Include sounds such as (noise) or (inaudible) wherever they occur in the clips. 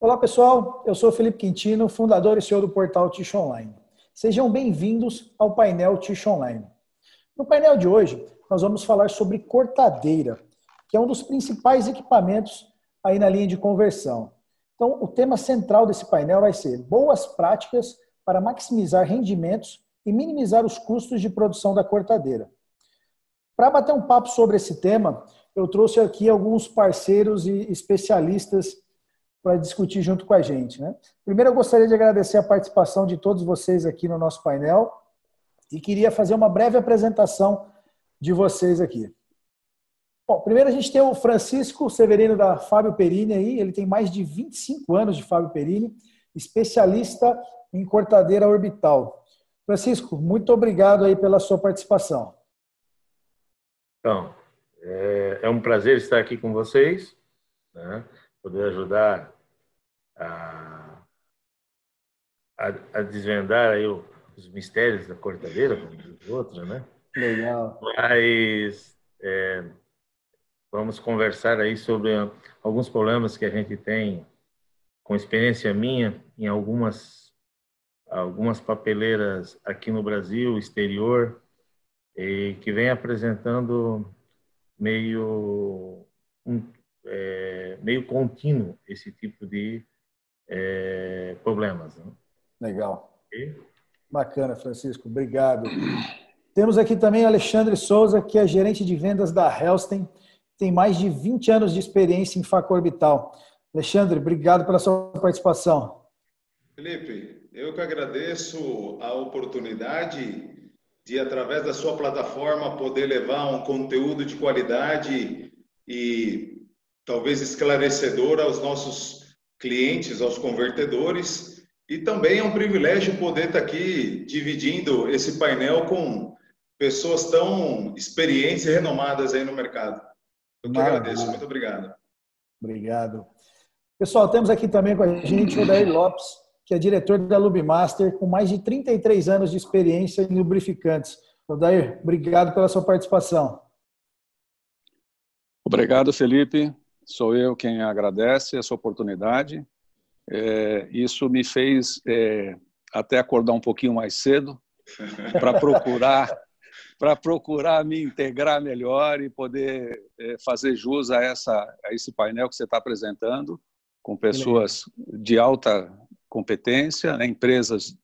Olá pessoal, eu sou Felipe Quintino, fundador e CEO do portal Tish Online. Sejam bem-vindos ao painel Tish Online. No painel de hoje, nós vamos falar sobre cortadeira, que é um dos principais equipamentos aí na linha de conversão. Então, o tema central desse painel vai ser boas práticas para maximizar rendimentos e minimizar os custos de produção da cortadeira. Para bater um papo sobre esse tema, eu trouxe aqui alguns parceiros e especialistas para discutir junto com a gente. Né? Primeiro, eu gostaria de agradecer a participação de todos vocês aqui no nosso painel e queria fazer uma breve apresentação de vocês aqui. Bom, primeiro a gente tem o Francisco Severino da Fábio Perini aí, ele tem mais de 25 anos de Fábio Perini, especialista em cortadeira orbital. Francisco, muito obrigado aí pela sua participação. Então, é, é um prazer estar aqui com vocês. Né? Poder ajudar a, a, a desvendar aí os mistérios da cortadeira, como diz outra, né? Legal. Mas é, vamos conversar aí sobre alguns problemas que a gente tem com experiência minha em algumas algumas papeleiras aqui no Brasil, exterior, e que vem apresentando meio um, é, meio contínuo esse tipo de é, problemas. Né? Legal. E? Bacana, Francisco. Obrigado. Temos aqui também Alexandre Souza, que é gerente de vendas da Helston, tem mais de 20 anos de experiência em faca orbital. Alexandre, obrigado pela sua participação. Felipe, eu que agradeço a oportunidade de, através da sua plataforma, poder levar um conteúdo de qualidade e talvez esclarecedor aos nossos clientes, aos convertedores. E também é um privilégio poder estar aqui dividindo esse painel com pessoas tão experientes e renomadas aí no mercado. Eu que agradeço. Muito obrigado. Obrigado. Pessoal, temos aqui também com a gente o Dair Lopes, que é diretor da Lubimaster, com mais de 33 anos de experiência em lubrificantes. Odair, obrigado pela sua participação. Obrigado, Felipe sou eu quem agradece essa oportunidade. É, isso me fez é, até acordar um pouquinho mais cedo (laughs) para procurar para procurar me integrar melhor e poder é, fazer jus a essa a esse painel que você está apresentando com pessoas de alta competência, né, empresas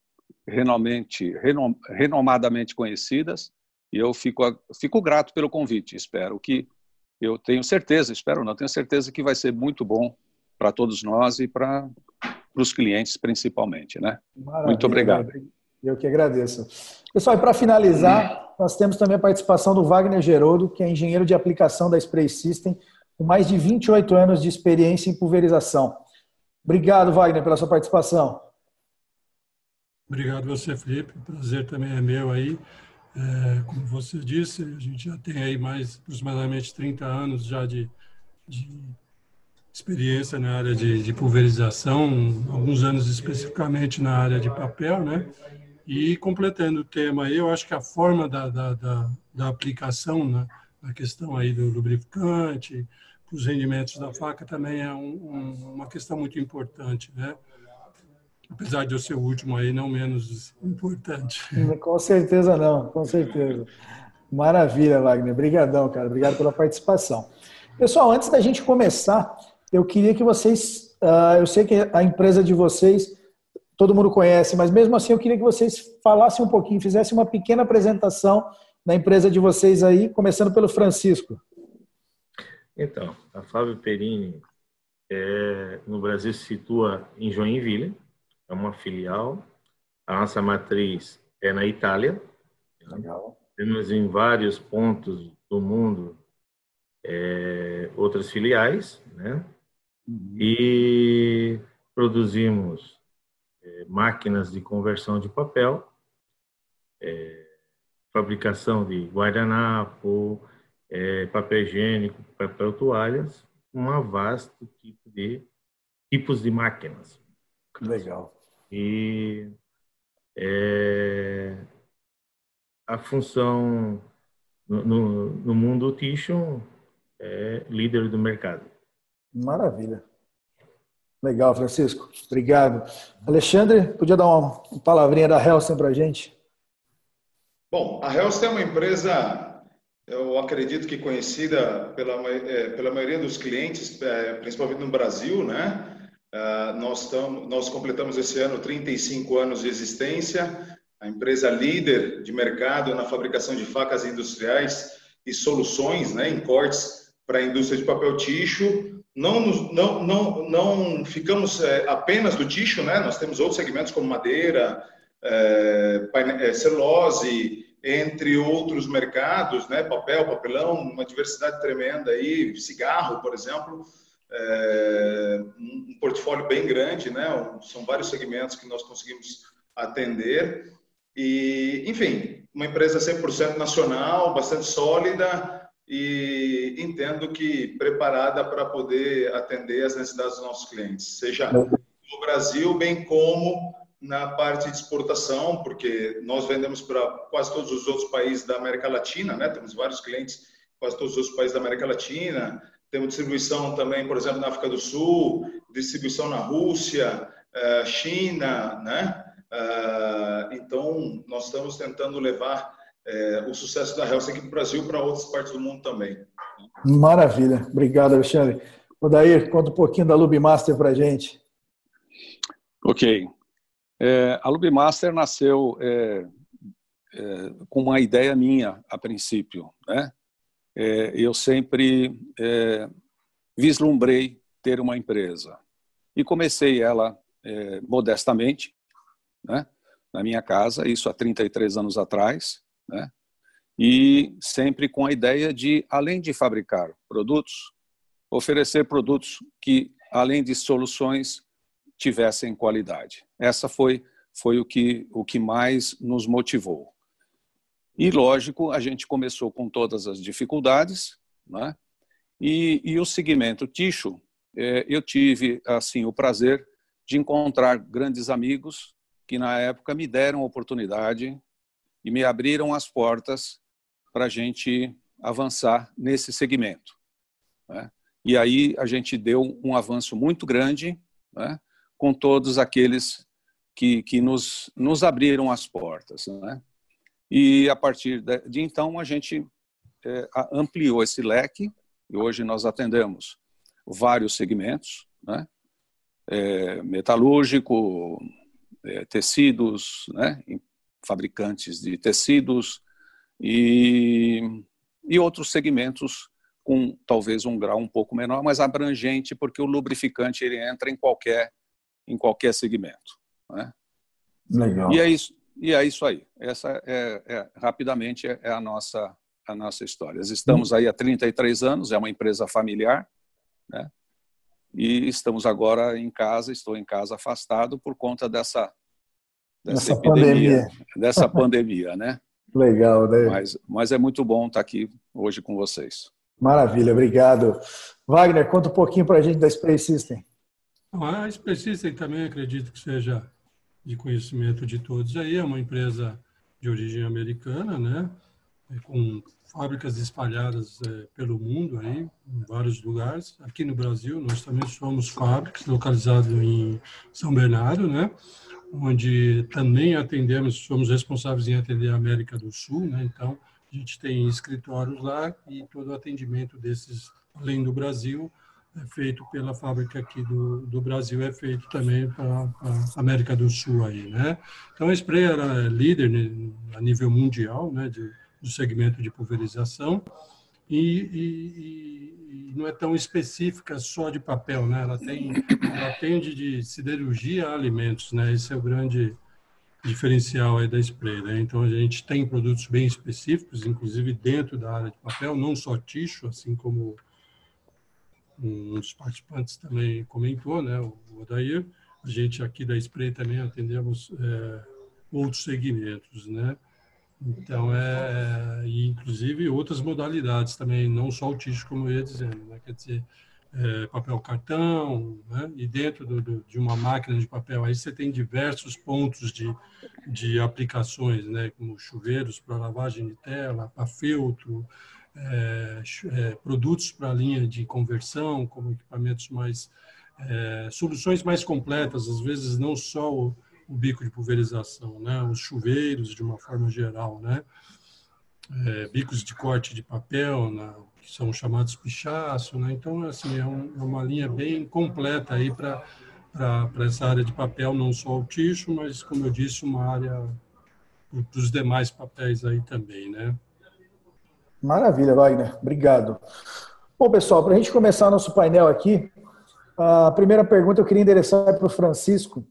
renomamente, renom, renomadamente conhecidas e eu fico fico grato pelo convite. Espero que eu tenho certeza, espero não, tenho certeza que vai ser muito bom para todos nós e para os clientes principalmente, né? Maravilha, muito obrigado. Eu que agradeço. Pessoal, e para finalizar, nós temos também a participação do Wagner Gerodo, que é engenheiro de aplicação da Spray System, com mais de 28 anos de experiência em pulverização. Obrigado, Wagner, pela sua participação. Obrigado você, Felipe. O prazer também é meu aí. É, como você disse, a gente já tem aí mais aproximadamente 30 anos já de, de experiência na área de, de, pulverização, alguns anos especificamente na área de papel, né? E completando o tema aí, eu acho que a forma da, da, da, da aplicação né, na questão aí do lubrificante, os rendimentos da faca também é um, um, uma questão muito importante, né? Apesar de eu ser o último aí, não menos importante. (laughs) Com certeza não, com certeza. Maravilha, Wagner. Obrigadão, cara. Obrigado pela participação. Pessoal, antes da gente começar, eu queria que vocês, uh, eu sei que a empresa de vocês todo mundo conhece, mas mesmo assim eu queria que vocês falassem um pouquinho, fizessem uma pequena apresentação da empresa de vocês aí, começando pelo Francisco. Então, a Fábio Perini é, no Brasil se situa em Joinville, é uma filial. A nossa matriz é na Itália. Legal. Temos em vários pontos do mundo é, outras filiais, né? Uhum. E produzimos é, máquinas de conversão de papel, é, fabricação de guardanapo, é, papel higiênico, papel toalhas, um vasto tipo de tipos de máquinas. Legal. E é, a função no, no, no mundo Tishon é líder do mercado. Maravilha. Legal, Francisco. Obrigado. Alexandre, podia dar uma palavrinha da Helston para a gente? Bom, a Helston é uma empresa, eu acredito que conhecida pela, é, pela maioria dos clientes, é, principalmente no Brasil, né? Uh, nós, tamo, nós completamos esse ano 35 anos de existência, a empresa líder de mercado na fabricação de facas industriais e soluções né, em cortes para a indústria de papel ticho. Não, não, não, não ficamos é, apenas do ticho, né? nós temos outros segmentos como madeira, é, celulose, entre outros mercados, né? papel, papelão, uma diversidade tremenda aí, cigarro, por exemplo é, um portfólio bem grande, né? São vários segmentos que nós conseguimos atender. E, enfim, uma empresa 100% nacional, bastante sólida e entendo que preparada para poder atender as necessidades dos nossos clientes, seja no Brasil, bem como na parte de exportação, porque nós vendemos para quase todos os outros países da América Latina, né? Temos vários clientes quase todos os países da América Latina, temos distribuição também, por exemplo, na África do Sul, distribuição na Rússia, eh, China, né? Eh, então, nós estamos tentando levar eh, o sucesso da Helsa aqui para o Brasil para outras partes do mundo também. Maravilha. Obrigado, Alexandre. O Dair, conta um pouquinho da Lubmaster para a gente. Ok. É, a Lubmaster nasceu é, é, com uma ideia minha, a princípio, né? É, eu sempre é, vislumbrei ter uma empresa. E comecei ela é, modestamente, né, na minha casa, isso há 33 anos atrás, né, e sempre com a ideia de, além de fabricar produtos, oferecer produtos que, além de soluções, tivessem qualidade. Essa foi foi o que o que mais nos motivou. E, lógico, a gente começou com todas as dificuldades, né? e, e o segmento Ticho, é, eu tive assim o prazer de encontrar grandes amigos que, na época, me deram oportunidade e me abriram as portas para a gente avançar nesse segmento. Né? E aí a gente deu um avanço muito grande né? com todos aqueles que, que nos, nos abriram as portas. Né? E a partir de então a gente é, ampliou esse leque e hoje nós atendemos vários segmentos, né? É, metalúrgico, é, tecidos, né? fabricantes de tecidos e, e outros segmentos com talvez um grau um pouco menor, mas abrangente, porque o lubrificante ele entra em qualquer em qualquer segmento. Né? Legal. E é isso. E é isso aí. Essa é, é rapidamente é a nossa a nossa história. Estamos aí há 33 anos, é uma empresa familiar, né? E estamos agora em casa, estou em casa afastado por conta dessa dessa Essa epidemia, pandemia. dessa (laughs) pandemia, né? Legal, né? Mas, mas é muito bom estar aqui hoje com vocês. Maravilha, obrigado. Wagner, conta um pouquinho para a gente da Space System. A Space System também acredito que seja de conhecimento de todos aí, é uma empresa de origem americana, né? É, com fábricas espalhadas é, pelo mundo aí, em vários lugares. Aqui no Brasil, nós também somos fábricas localizadas em São Bernardo, né? Onde também atendemos, somos responsáveis em atender a América do Sul, né? Então, a gente tem escritórios lá e todo o atendimento desses, além do Brasil, é feito pela fábrica aqui do, do Brasil, é feito também para a América do Sul aí, né? Então a Spray era líder a nível mundial, né, de, do segmento de pulverização e, e, e, não é tão específica só de papel, né? Ela tem, ela atende de siderurgia a alimentos, né? Esse é o grande diferencial aí da Spray, né? Então a gente tem produtos bem específicos, inclusive dentro da área de papel, não só ticho, assim como um dos participantes também comentou, né, o Odair, a gente aqui da Spray também atendemos é, outros segmentos, né? Então, é, e inclusive outras modalidades também, não só o ticho, como eu ia dizendo, né? quer dizer, é, papel cartão, né? e dentro do, do, de uma máquina de papel, aí você tem diversos pontos de, de aplicações, né? como chuveiros para lavagem de tela, para filtro, é, é, produtos para a linha de conversão, como equipamentos mais é, soluções mais completas, às vezes não só o, o, bico de pulverização, né? os chuveiros de uma forma geral, né? É, bicos de corte de papel, né? que são chamados pichaço, né? então assim é, um, é uma linha bem completa aí para para essa área de papel, não só o ticho, mas como eu disse, uma área para os demais papéis aí também, né? Maravilha, Wagner. Obrigado. Bom, pessoal, para a gente começar nosso painel aqui, a primeira pergunta eu queria endereçar para o Francisco.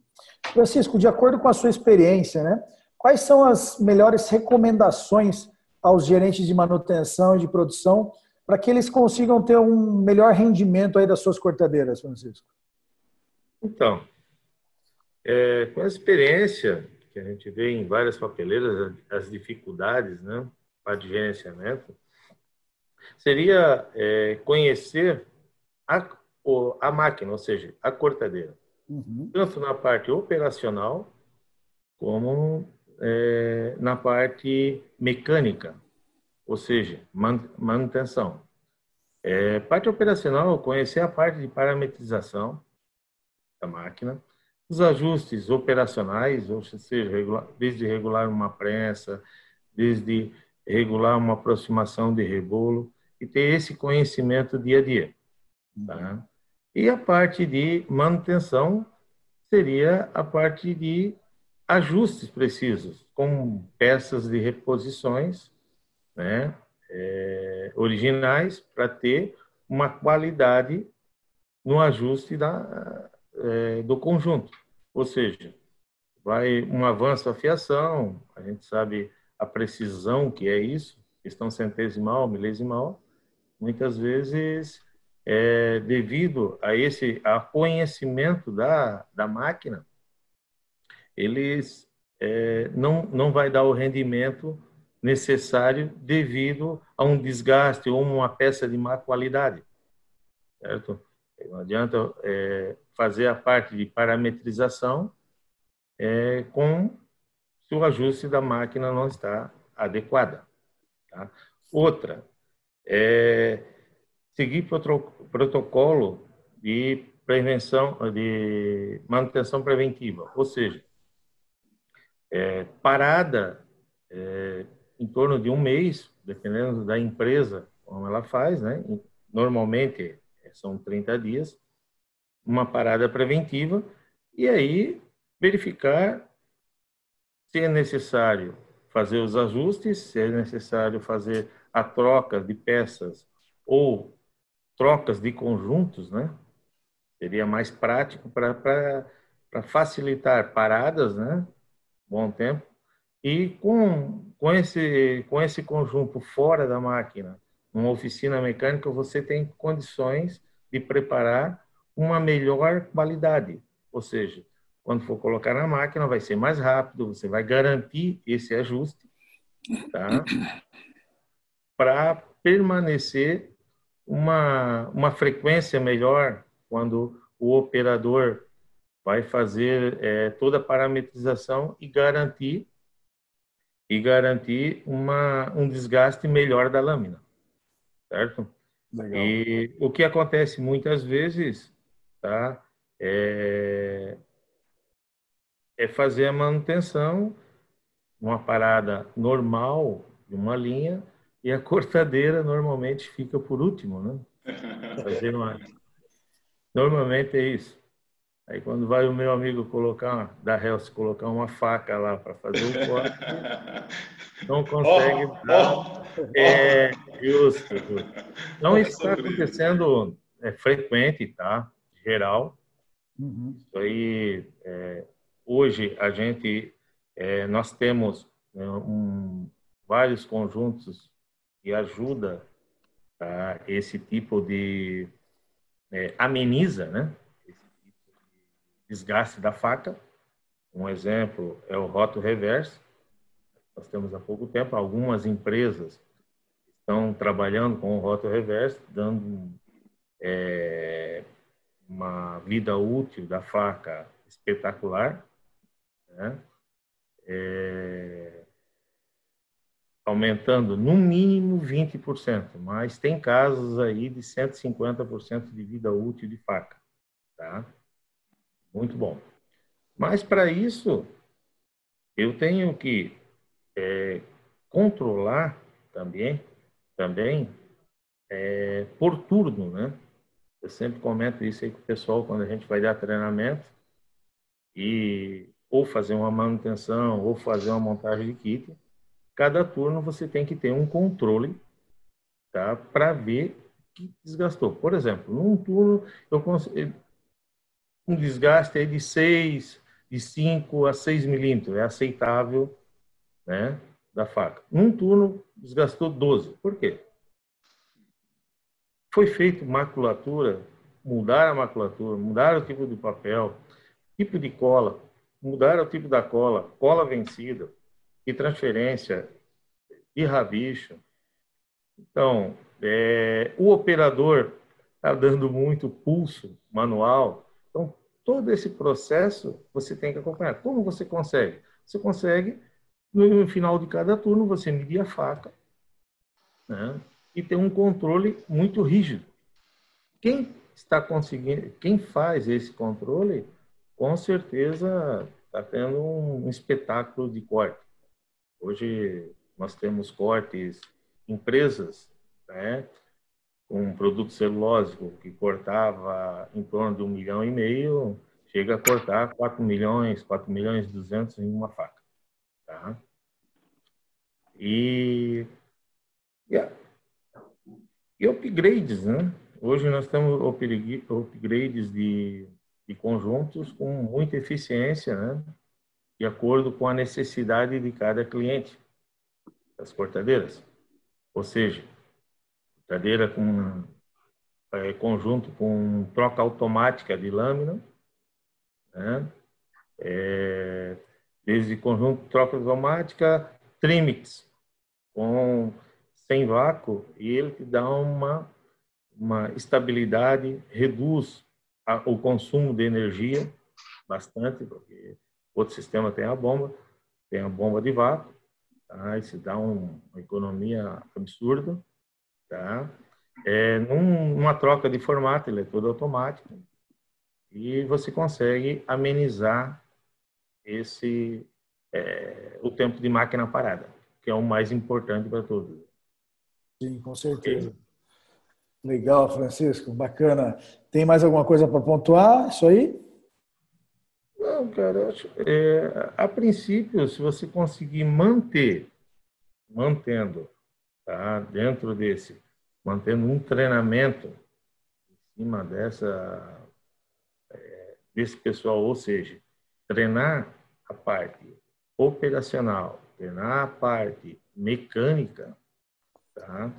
Francisco, de acordo com a sua experiência, né, quais são as melhores recomendações aos gerentes de manutenção e de produção para que eles consigam ter um melhor rendimento aí das suas cortadeiras, Francisco? Então, é, com a experiência que a gente vê em várias papeleiras, as dificuldades né, para gerenciamento, seria é, conhecer a, a máquina, ou seja, a cortadeira, uhum. tanto na parte operacional como é, na parte mecânica, ou seja, manutenção. É, parte operacional, conhecer a parte de parametrização da máquina, os ajustes operacionais, ou seja, regular, desde regular uma prensa, desde regular uma aproximação de rebolo, e ter esse conhecimento dia a dia. Tá? E a parte de manutenção seria a parte de ajustes precisos, com peças de reposições né, é, originais para ter uma qualidade no ajuste da, é, do conjunto. Ou seja, vai um avanço da fiação, a gente sabe a precisão que é isso, questão centesimal, milesimal, muitas vezes é, devido a esse a conhecimento da, da máquina, eles é, não, não vai dar o rendimento necessário devido a um desgaste ou uma peça de má qualidade, certo? Não adianta é, fazer a parte de parametrização é, com se o ajuste da máquina não está adequada. Tá? Outra, é seguir protocolo de prevenção, de manutenção preventiva, ou seja, é, parada é, em torno de um mês, dependendo da empresa como ela faz, né? Normalmente são 30 dias, uma parada preventiva e aí verificar se é necessário fazer os ajustes, se é necessário fazer a troca de peças ou trocas de conjuntos, né? Seria mais prático para facilitar paradas, né? Bom tempo. E com, com, esse, com esse conjunto fora da máquina, uma oficina mecânica, você tem condições de preparar uma melhor qualidade. Ou seja, quando for colocar na máquina, vai ser mais rápido, você vai garantir esse ajuste, tá? Para permanecer uma, uma frequência melhor quando o operador vai fazer é, toda a parametrização e garantir e garantir uma, um desgaste melhor da lâmina, certo? Legal. E o que acontece muitas vezes, tá? É, é fazer a manutenção, uma parada normal de uma linha, e a cortadeira normalmente fica por último, né? (laughs) Fazer uma... Normalmente é isso. Aí quando vai o meu amigo colocar, da Hells, colocar uma faca lá para fazer o (laughs) corte, não consegue oh, dar. Oh, é justo, justo. Então isso está acontecendo é frequente, tá? Geral. Uhum. Isso aí, é, hoje a gente, é, nós temos né, um, vários conjuntos que ajuda tá? esse tipo de é, ameniza, né? Esse tipo de desgaste da faca. Um exemplo é o roto reverso. Nós temos há pouco tempo algumas empresas estão trabalhando com o roto reverso, dando é, uma vida útil da faca espetacular, né? É, aumentando no mínimo 20%, mas tem casos aí de 150% de vida útil de faca. tá? Muito bom. Mas para isso, eu tenho que é, controlar também, também é, por turno, né? Eu sempre comento isso aí com o pessoal quando a gente vai dar treinamento e ou fazer uma manutenção ou fazer uma montagem de kit. Cada turno você tem que ter um controle, tá? Para ver que desgastou. Por exemplo, num turno eu consigo um desgaste aí de 6, de 5 a 6 milímetros, é aceitável, né? Da faca. Num turno desgastou 12. Por quê? Foi feito maculatura, mudar a maculatura, mudar o tipo de papel, tipo de cola, mudar o tipo da cola, cola vencida, e transferência, e rabicho. Então, é, o operador está dando muito pulso manual. Então, todo esse processo você tem que acompanhar. Como você consegue? Você consegue, no final de cada turno, você medir a faca, né? e ter um controle muito rígido. Quem está conseguindo, quem faz esse controle, com certeza está tendo um espetáculo de corte. Hoje nós temos cortes, empresas, né, com produto celulósico que cortava em torno de um milhão e meio, chega a cortar 4 milhões, 4 milhões e 200 em uma faca. Tá? E, e e upgrades, né? Hoje nós temos upgrades de, de conjuntos com muita eficiência, né? De acordo com a necessidade de cada cliente das cortadeiras. Ou seja, cortadeira com é, conjunto com troca automática de lâmina, né? É, desde conjunto troca automática, trimix, com sem vácuo e ele te dá uma, uma estabilidade, reduz a, o consumo de energia bastante, porque outro sistema tem a bomba, tem a bomba de vácuo, tá? Isso dá um, uma economia absurda, tá? É, num, numa troca de formato, ele é todo automático e você consegue amenizar esse é, o tempo de máquina parada, que é o mais importante para todos. Sim, com certeza. Legal, Francisco, bacana. Tem mais alguma coisa para pontuar? Isso aí? Não, cara, acho, é, a princípio, se você conseguir manter, mantendo, tá, dentro desse, mantendo um treinamento em cima dessa, é, desse pessoal, ou seja, treinar a parte operacional, treinar a parte mecânica, tá?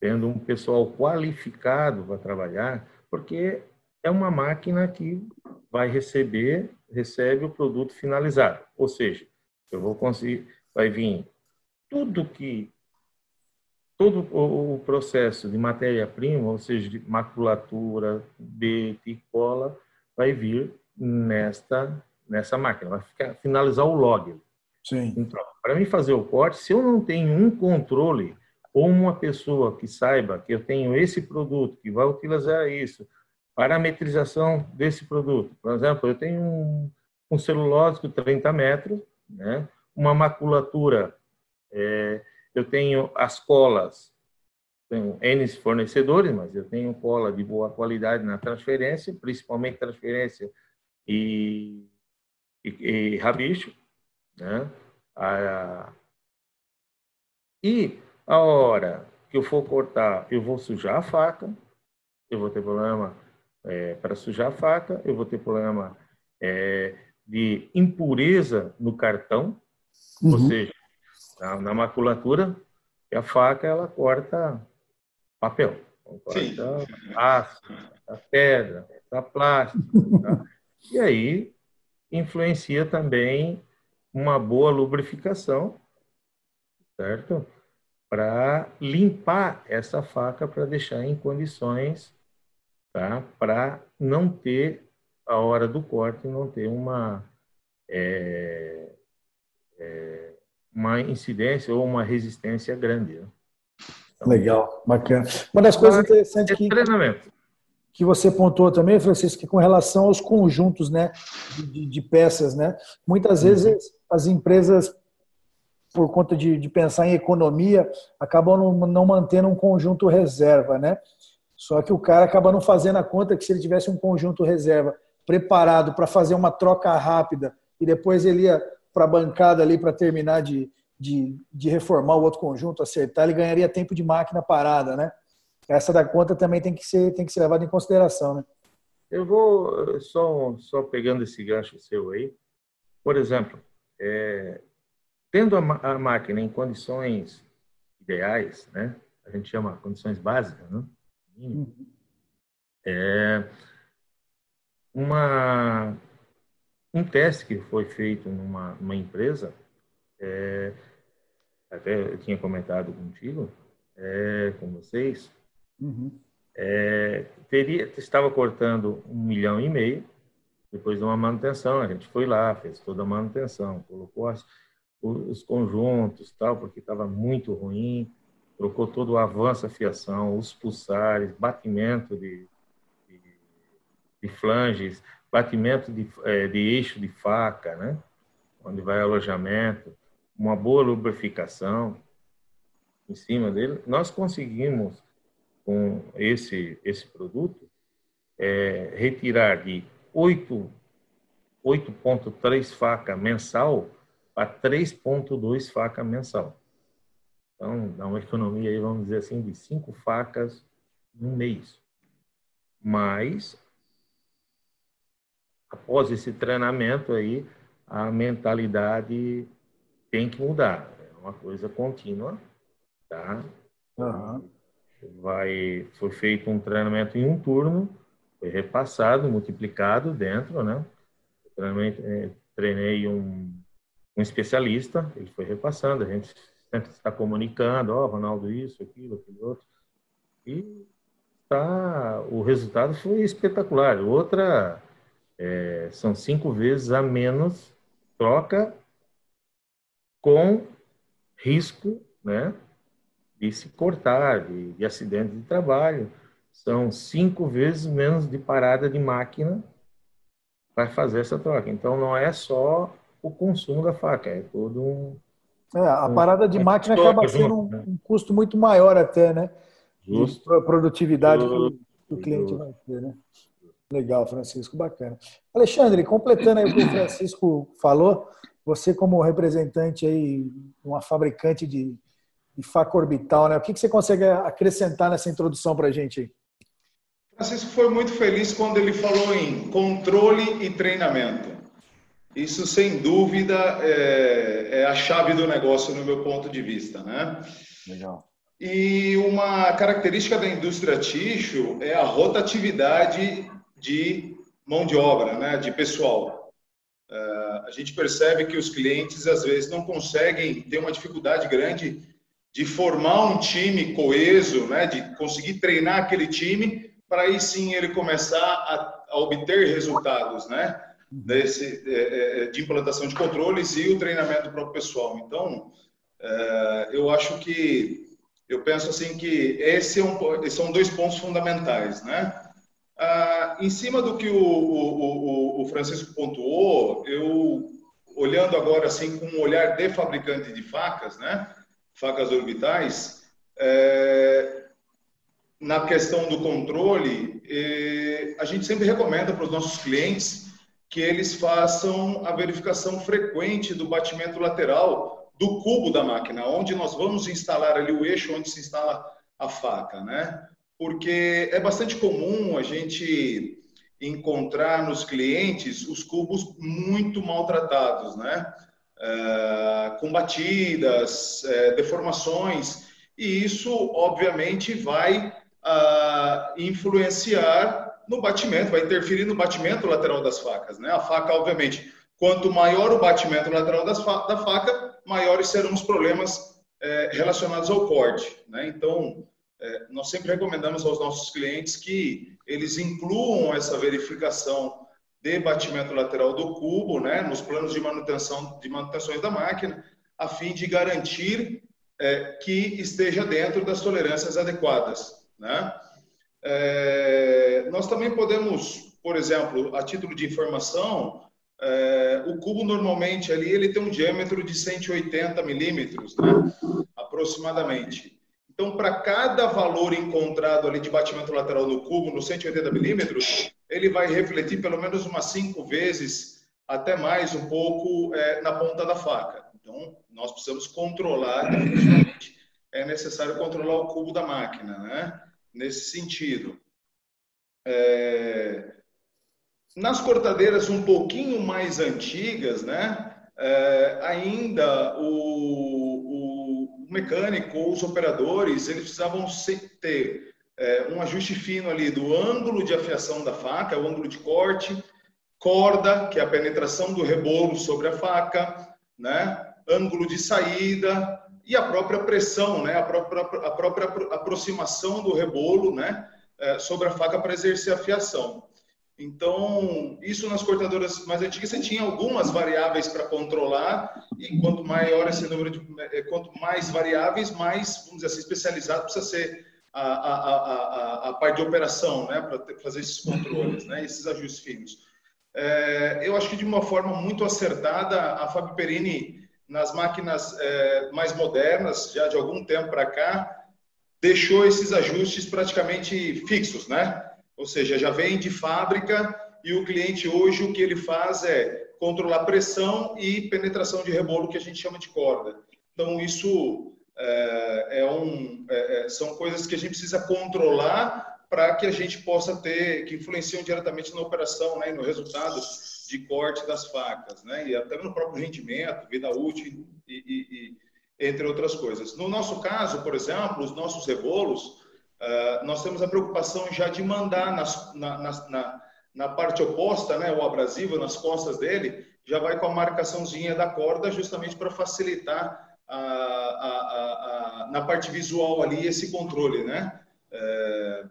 tendo um pessoal qualificado para trabalhar, porque é uma máquina que vai receber, recebe o produto finalizado. Ou seja, eu vou conseguir, vai vir tudo que todo o processo de matéria-prima, ou seja, de maculatura, de cola, vai vir nesta nessa máquina, vai ficar, finalizar o log. Sim. Então, para mim fazer o corte, se eu não tenho um controle ou uma pessoa que saiba que eu tenho esse produto, que vai utilizar isso, parametrização desse produto. Por exemplo, eu tenho um, um celulósico 30 metros, né? uma maculatura, é, eu tenho as colas, tenho N fornecedores, mas eu tenho cola de boa qualidade na transferência, principalmente transferência e, e, e rabicho, né? A, e a hora que eu for cortar, eu vou sujar a faca, eu vou ter problema é, para sujar a faca, eu vou ter problema é, de impureza no cartão, uhum. ou seja, na, na, maculatura, e a faca ela corta papel, corta aço, a pedra, a plástico. Tá? E aí influencia também uma boa lubrificação, certo? para limpar essa faca para deixar em condições tá? para não ter a hora do corte não ter uma é, é, uma incidência ou uma resistência grande. Né? Então, Legal, bacana. Uma das coisas interessantes é que que você pontuou também, Francisco, que com relação aos conjuntos né, de, de peças. Né? Muitas uhum. vezes as empresas, por conta de, de pensar em economia, acabam não, não, mantendo um conjunto reserva. Né? Só que o cara acaba não fazendo a conta que se ele tivesse um conjunto reserva preparado para fazer uma troca rápida e depois ele ia para a bancada ali para terminar de, de, de reformar o outro conjunto, acertar, ele ganharia tempo de máquina parada, né? essa da conta também tem que ser, tem que ser levada em consideração, né? Eu vou só, só pegando esse gancho seu aí. Por exemplo, é, tendo a, a, máquina em condições ideais, né? A gente chama condições básicas, né? Uhum. É uma um teste que foi feito numa, numa empresa, é, até eu tinha comentado contigo, é, com vocês, Uhum. É, teria, estava cortando um milhão e meio, depois de uma manutenção, a gente foi lá, fez toda a manutenção, colocou as, os conjuntos, tal, porque estava muito ruim, trocou todo o avanço, a fiação, os pulsares, batimento de, de, de flanges, batimento de, é, de eixo de faca, né? onde vai alojamento, uma boa lubrificação em cima dele, nós conseguimos com esse, esse produto, é, retirar de 8,3 faca mensal para 3,2 faca mensal. Então, dá uma economia aí, vamos dizer assim, de 5 facas no mês. Mas, após esse treinamento aí, a mentalidade tem que mudar. É uma coisa contínua, tá? Uhum vai foi feito um treinamento em um turno, foi repassado, multiplicado dentro, né? É, treinei um, um especialista, ele foi repassando, a gente sempre está comunicando, ó, oh, Ronaldo isso, aquilo, aquilo outro, e tá, o resultado foi espetacular. Outra é, são cinco vezes a menos troca com risco, né? de se cortar, de, de acidente de trabalho. São cinco vezes menos de parada de máquina para fazer essa troca. Então, não é só o consumo da faca, é todo um. É, a um, parada de um máquina acaba sendo um, um, custo muito maior, até, né? Justo. De produtividade Justo. que o cliente vai ter, né? Legal, Francisco, bacana. Alexandre, completando aí o que o Francisco falou, você como representante aí, uma fabricante de, e faca orbital, né? O que, que você consegue acrescentar nessa introdução para a gente? Francisco foi muito feliz quando ele falou em controle e treinamento. Isso, sem dúvida, é, é a chave do negócio, no meu ponto de vista, né? Legal. E uma característica da indústria tixo é a rotatividade de mão de obra, né, de pessoal. Uh, a gente percebe que os clientes às vezes não conseguem ter uma dificuldade grande de formar um time coeso, né, de conseguir treinar aquele time para aí sim ele começar a, a obter resultados, né, desse, é, é, de implantação de controles e o treinamento para o pessoal. Então, é, eu acho que eu penso assim que esse é um, são dois pontos fundamentais, né? Ah, em cima do que o, o, o, Francisco pontuou, eu olhando agora assim com um olhar de fabricante de facas, né? facas orbitais, é, na questão do controle, é, a gente sempre recomenda para os nossos clientes que eles façam a verificação frequente do batimento lateral do cubo da máquina, onde nós vamos instalar ali o eixo onde se instala a faca, né? Porque é bastante comum a gente encontrar nos clientes os cubos muito maltratados, né? uh, com batidas, uh, deformações, e isso, obviamente, vai uh, influenciar no batimento, vai interferir no batimento lateral das facas. Né? A faca, obviamente, quanto maior o batimento lateral fa da faca, maiores serão os problemas eh, relacionados ao corte. Né? Então, nós sempre recomendamos aos nossos clientes que eles incluam essa verificação de batimento lateral do cubo, né, nos planos de manutenção de manutenções da máquina, a fim de garantir é, que esteja dentro das tolerâncias adequadas, né? É, nós também podemos, por exemplo, a título de informação, é, o cubo normalmente ali ele tem um diâmetro de 180 milímetros, né? aproximadamente. Então, para cada valor encontrado ali de batimento lateral no cubo, no 180 milímetros, ele vai refletir pelo menos umas cinco vezes, até mais um pouco, é, na ponta da faca. Então, nós precisamos controlar, definitivamente, é necessário controlar o cubo da máquina, né? Nesse sentido. É... Nas cortadeiras um pouquinho mais antigas, né? É, ainda o, o, mecânico ou os operadores eles precisavam ter é, um ajuste fino ali do ângulo de afiação da faca, o ângulo de corte, corda, que é a penetração do rebolo sobre a faca, né? ângulo de saída e a própria pressão, né? a, própria, a própria aproximação do rebolo né? É, sobre a faca para exercer a fiação. Então, isso nas cortadoras mais antigas, você tinha algumas variáveis para controlar, e quanto maior esse número de. É, quanto mais variáveis, mais, vamos dizer assim, especializado precisa ser a, a, a, a, parte de operação, né, para fazer esses controles, né, esses ajustes finos. É, eu acho que de uma forma muito acertada, a Fábio Perini, nas máquinas é, mais modernas, já de algum tempo para cá, deixou esses ajustes praticamente fixos, né? Ou seja, já vem de fábrica e o cliente hoje o que ele faz é controlar pressão e penetração de rebolo, que a gente chama de corda. Então, isso é, é um, é, é, são coisas que a gente precisa controlar para que a gente possa ter, que influenciam diretamente na operação né, e no resultado de corte das facas, né, e até no próprio rendimento, vida útil e, e, e entre outras coisas. No nosso caso, por exemplo, os nossos rebolos, uh, nós temos a preocupação já de mandar nas, na, na, na, parte oposta, né, o abrasivo nas costas dele, já vai com a marcaçãozinha da corda, justamente para facilitar a, a, a, na parte visual ali esse controle, né? É,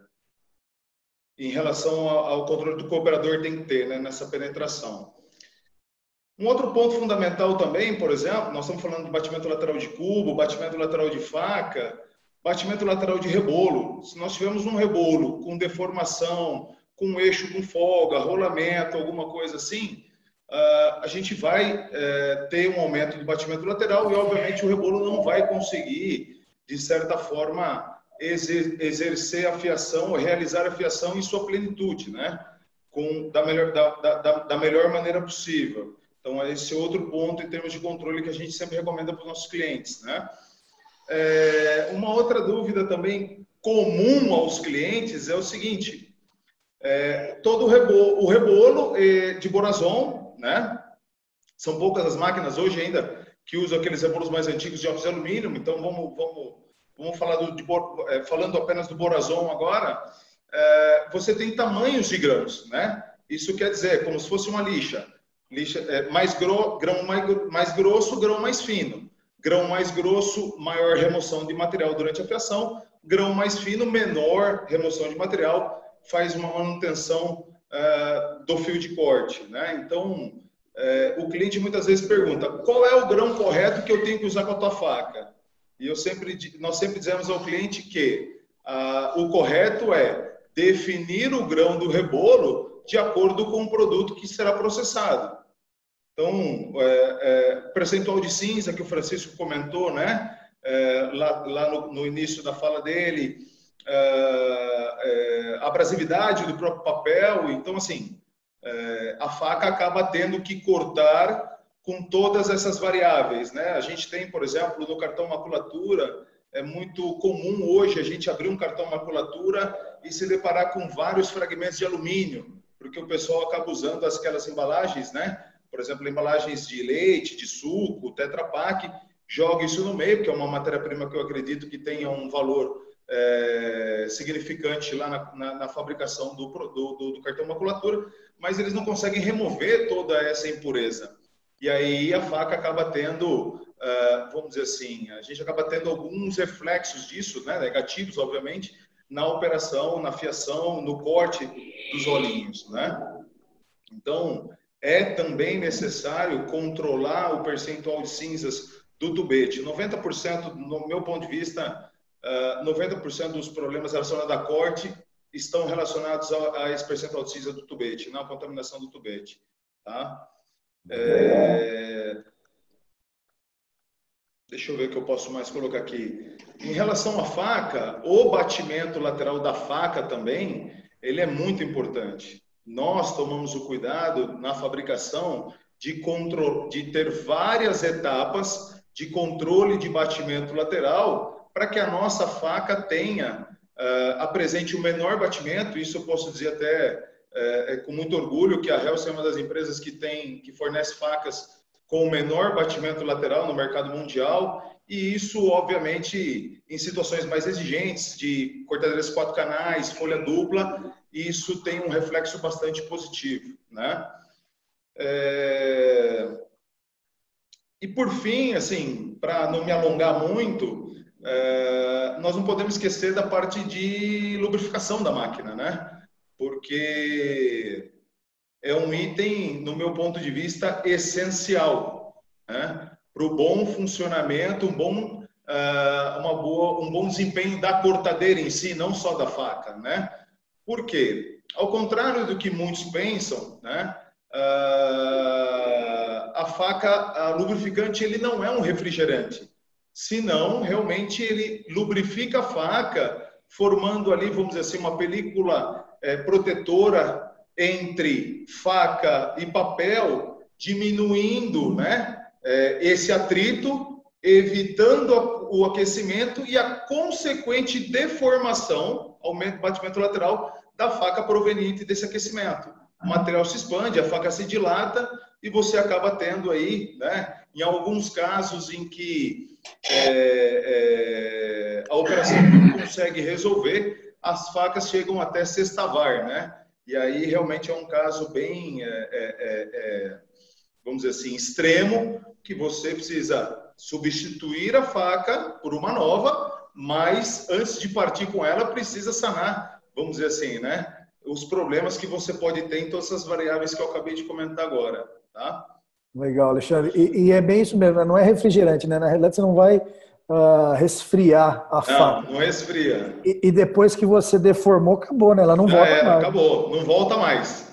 em relação ao controle do cooperador tem que ter né, nessa penetração. Um outro ponto fundamental também, por exemplo, nós estamos falando de batimento lateral de cubo, batimento lateral de faca, batimento lateral de rebolo. Se nós tivermos um rebolo com deformação, com eixo com folga, rolamento, alguma coisa assim, uh, a gente vai uh, ter um aumento de batimento lateral e, obviamente, o rebolo não vai conseguir, de certa forma, exercer a fiação, realizar a fiação em sua plenitude, né? Com, da, melhor, da, da, da melhor maneira possível. Então, esse é outro ponto em termos de controle que a gente sempre recomenda para os nossos clientes, né? É, uma outra dúvida também comum aos clientes é o seguinte: é, todo o rebolo, o rebolo é, de Borazon né? São poucas as máquinas hoje ainda que usam aqueles rebolos mais antigos de óxido de alumínio, então vamos, vamos, vamos falar do, de, é, falando apenas do Borazon agora, é, você tem tamanhos de grãos, né? Isso quer dizer, como se fosse uma lixa, lixa é, mais gro, grão mais, mais grosso, grão mais fino. Grão mais grosso, maior remoção de material durante a fiação. Grão mais fino, menor remoção de material, faz uma manutenção uh, do fio de corte. Né? Então, uh, o cliente muitas vezes pergunta qual é o grão correto que eu tenho que usar com a tua faca? E eu sempre, nós sempre dizemos ao cliente que uh, o correto é definir o grão do rebolo de acordo com o produto que será processado. Então, é, é, percentual de cinza que o Francisco comentou, né? É, lá, lá no, no, início da fala dele, é, é, abrasividade do próprio papel. Então, assim, é, a faca acaba tendo que cortar com todas essas variáveis. Né? A gente tem, por exemplo, no cartão maculatura, é muito comum hoje a gente abrir um cartão maculatura e se deparar com vários fragmentos de alumínio, porque o pessoal acaba usando aquelas embalagens, né? Por exemplo, embalagens de leite, de suco, Tetra Pak, joga isso no meio, que é uma matéria-prima que eu acredito que tenha um valor é, significante lá na, na, na fabricação do, do, do, cartão maculatura, mas eles não conseguem remover toda essa impureza. E aí a faca acaba tendo, uh, vamos dizer assim, a gente acaba tendo alguns reflexos disso, né, negativos, obviamente, na operação, na fiação, no corte dos olhinhos, né? Então, é também necessário controlar o percentual de cinzas do tubete. 90%, no meu ponto de vista, uh, ah, 90% dos problemas relacionados à corte estão relacionados a, a esse percentual de cinza do tubete, na contaminação do tubete. Tá? É... Deixa eu ver o que eu posso mais colocar aqui. Em relação à faca, o batimento lateral da faca também, ele é muito importante. Nós tomamos o cuidado na fabricação de, controle, de ter várias etapas de controle de batimento lateral para que a nossa faca tenha, uh, apresente o menor batimento. Isso eu posso dizer até é, é, com muito orgulho que a Hells é uma das empresas que tem, que fornece facas com o menor batimento lateral no mercado mundial e isso, obviamente, em situações mais exigentes de cortadeiras quatro canais, folha dupla, isso tem um reflexo bastante positivo, né? É... E por fim, assim, para não me alongar muito, é... nós não podemos esquecer da parte de lubrificação da máquina, né? Porque é um item, no meu ponto de vista, essencial né? para o bom funcionamento, um bom, uh, uma boa, um bom desempenho da cortadeira em si, não só da faca. Né? Por quê? Ao contrário do que muitos pensam, né? Uh, a faca, a lubrificante, ele não é um refrigerante. Senão, realmente, ele lubrifica a faca, formando ali, vamos dizer assim, uma película é, protetora entre faca e papel, diminuindo né, é, esse atrito, evitando o aquecimento e a consequente deformação, aumento do batimento lateral da faca proveniente desse aquecimento. O material se expande, a faca se dilata e você acaba tendo aí, né, em alguns casos em que é, é, a operação não consegue resolver, as facas chegam até sextavar, né? E aí realmente é um caso bem, é, é, é, é, vamos dizer assim, extremo, que você precisa substituir a faca por uma nova, mas antes de partir com ela, precisa sanar, vamos dizer assim, né? Os problemas que você pode ter em todas essas variáveis que eu acabei de comentar agora, tá? Legal, Alexandre. E, e é bem isso mesmo, né? não é refrigerante, né? Na realidade, você não vai uh, resfriar a faca. Não, não resfria. E, e, depois que você deformou, acabou, né? Ela não Já volta era, mais. Acabou, não volta mais.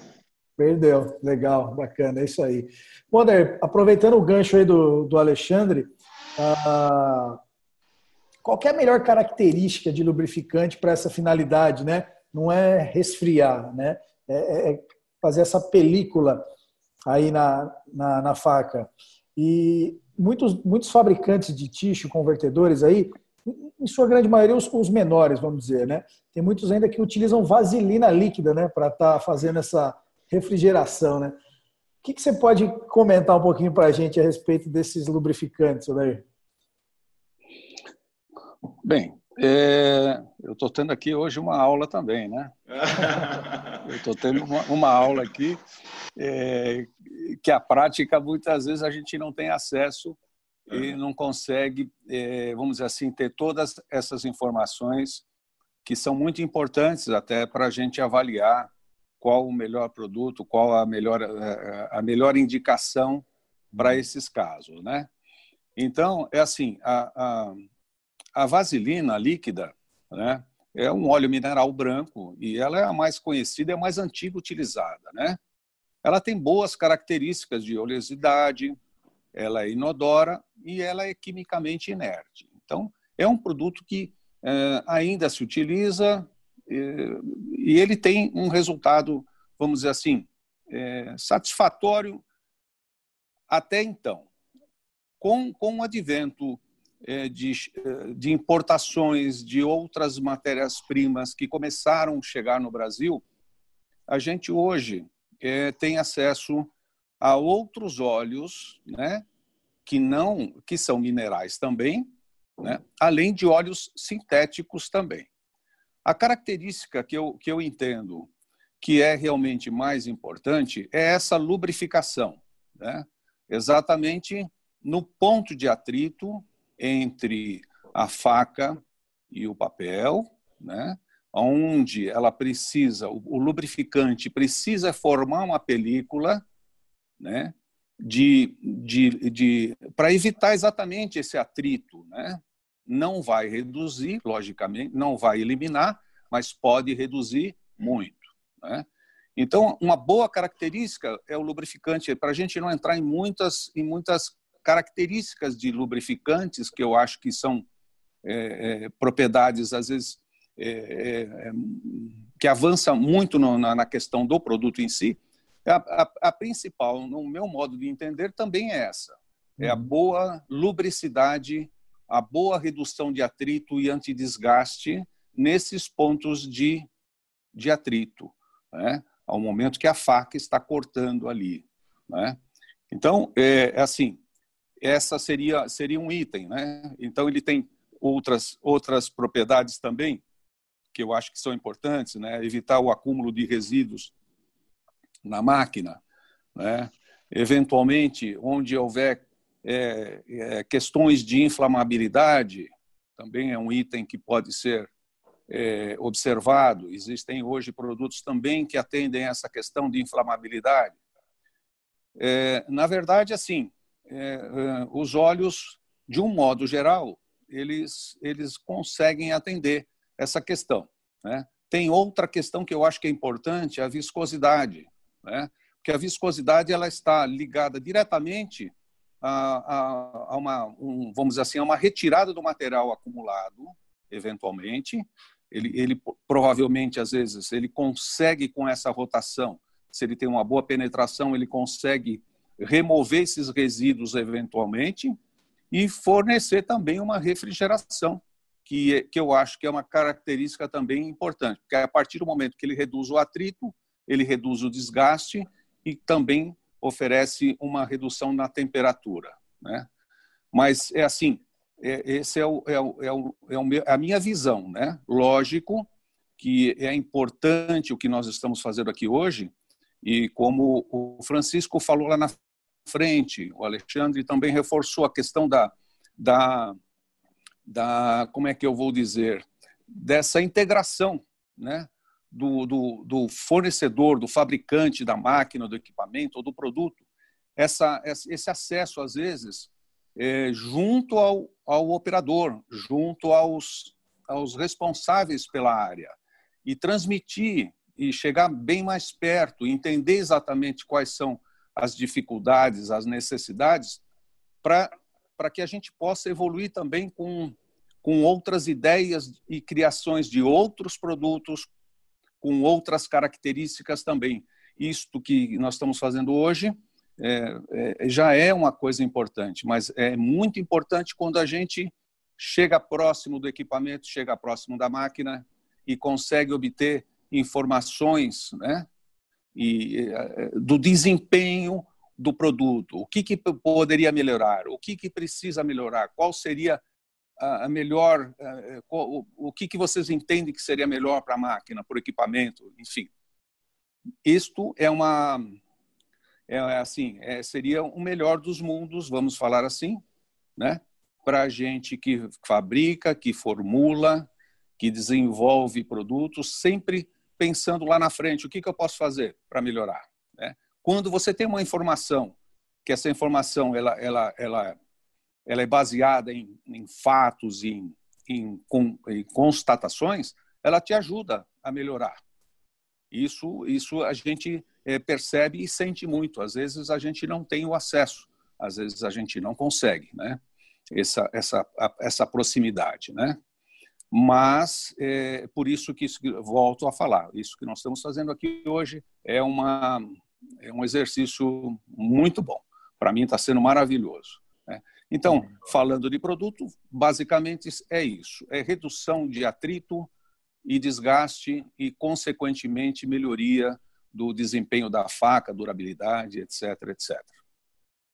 Perdeu, legal, bacana, é isso aí. Wander, aproveitando o gancho aí do, do Alexandre, uh, qual é a melhor característica de lubrificante para essa finalidade, né? Não é resfriar, né? É, é fazer essa película aí na, na, na faca. E muitos, muitos fabricantes de tixo, convertedores aí, em sua grande maioria os, os, menores, vamos dizer, né? Tem muitos ainda que utilizam vaselina líquida, né, para estar tá fazendo essa refrigeração, né? O que, que você pode comentar um pouquinho para a gente a respeito desses lubrificantes, Odair? Bem, é, eu estou tendo aqui hoje uma aula também, né? (laughs) eu estou tendo uma, uma, aula aqui é, que a prática muitas vezes a gente não tem acesso e não consegue, é, vamos dizer assim, ter todas essas informações que são muito importantes até para a gente avaliar qual o melhor produto, qual a melhor, é, a melhor indicação para esses casos, né? Então, é assim, a, a, a vaselina líquida, né, é um óleo mineral branco e ela é a mais conhecida e a mais antiga utilizada, né? Ela tem boas características de oleosidade, ela é inodora e ela é quimicamente inerte. Então, é um produto que é, ainda se utiliza é, e ele tem um resultado, vamos dizer assim, é, satisfatório até então. Com, com o advento de, é, de importações de outras matérias-primas que começaram a chegar no Brasil, a gente hoje é, tem acesso a outros óleos, né, que não, que são minerais também, né, além de óleos sintéticos também. A característica que eu, que eu entendo que é realmente mais importante é essa lubrificação, né? exatamente no ponto de atrito entre a faca e o papel, né? onde ela precisa, o, lubrificante precisa formar uma película, né, de, de, de para evitar exatamente esse atrito, né? Não vai reduzir, logicamente, não vai eliminar, mas pode reduzir muito. Né? Então, uma boa característica é o lubrificante, para a gente não entrar em muitas, em muitas características de lubrificantes que eu acho que são é, é, propriedades, às vezes, é, é, é que avançam muito no, na, na, questão do produto em si. A, a, a, principal, no meu modo de entender, também é essa: é a uhum. boa lubricidade, a boa redução de atrito e antidesgaste nesses pontos de, de atrito. Né? ao momento que a faca está cortando ali. Né? Então, é, é assim, essa seria, seria um item. Né? Então, ele tem outras, outras propriedades também, que eu acho que são importantes, né? evitar o acúmulo de resíduos na máquina, né? eventualmente, onde houver é, é, questões de inflamabilidade, também é um item que pode ser é, observado. Existem hoje produtos também que atendem essa questão de inflamabilidade. É, na verdade, assim, é, é, os olhos, de um modo geral, eles, eles conseguem atender essa questão. Né? Tem outra questão que eu acho que é importante, a viscosidade. Né? Porque a viscosidade ela está ligada diretamente a, a, uma, um, vamos dizer assim, a uma retirada do material acumulado, eventualmente, ele, ele provavelmente, às vezes, ele consegue com essa rotação, se ele tem uma boa penetração, ele consegue remover esses resíduos eventualmente e fornecer também uma refrigeração, que, é, que eu acho que é uma característica também importante, porque a partir do momento que ele reduz o atrito, ele reduz o desgaste e também oferece uma redução na temperatura. Né? Mas é assim, é, esse é, o, é, o, é, o, é, o, é a minha visão, né? Lógico que é importante o que nós estamos fazendo aqui hoje, e como o Francisco falou lá na frente, o Alexandre também reforçou a questão da, da, da como é que eu vou dizer, dessa integração, né? Do, do, do fornecedor, do fabricante da máquina, do equipamento ou do produto. Essa, esse acesso, às vezes, é, junto ao, ao operador, junto aos, aos responsáveis pela área, e transmitir e chegar bem mais perto, entender exatamente quais são as dificuldades, as necessidades, para que a gente possa evoluir também com, com outras ideias e criações de outros produtos, com outras características também. Isto que nós estamos fazendo hoje é, é, já é uma coisa importante, mas é muito importante quando a gente chega próximo do equipamento, chega próximo da máquina e consegue obter informações né, e, é, do desempenho do produto, o que, que poderia melhorar, o que, que precisa melhorar, qual seria a melhor, é, o que, que vocês entendem que seria melhor para a máquina, para o equipamento, enfim. Isto é uma, é, é assim, é, seria o melhor dos mundos, vamos falar assim, né? Para a gente que fabrica, que formula, que desenvolve produtos, sempre pensando lá na frente, o que, que eu posso fazer para melhorar? Né? Quando você tem uma informação, que essa informação ela, ela, ela, ela é baseada em, em fatos, em, em, em constatações, ela te ajuda a melhorar. Isso, isso a gente é, percebe e sente muito. Às vezes a gente não tem o acesso, às vezes a gente não consegue, né? Essa, essa, essa proximidade, né? Mas é por isso que isso, volto a falar, isso que nós estamos fazendo aqui hoje é, uma, é um exercício muito bom. Para mim está sendo maravilhoso. Né? Então, falando de produto, basicamente é isso: é redução de atrito e desgaste e, consequentemente, melhoria do desempenho da faca, durabilidade, etc, etc.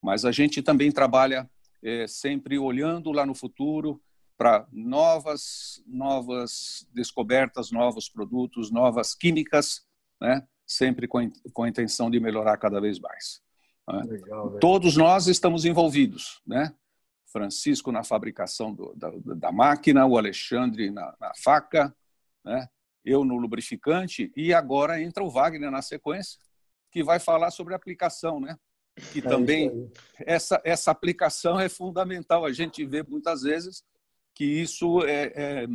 Mas a gente também trabalha é, sempre olhando lá no futuro para novas novas descobertas, novos produtos, novas químicas, né? sempre com, com a intenção de melhorar cada vez mais. Né? Legal, Todos nós estamos envolvidos, né? Francisco na fabricação do, da, da, máquina, o Alexandre na, na faca, né? eu no lubrificante, e agora entra o Wagner na sequência, que vai falar sobre aplicação, né? Que é também essa, essa aplicação é fundamental. A gente vê muitas vezes que isso é, é,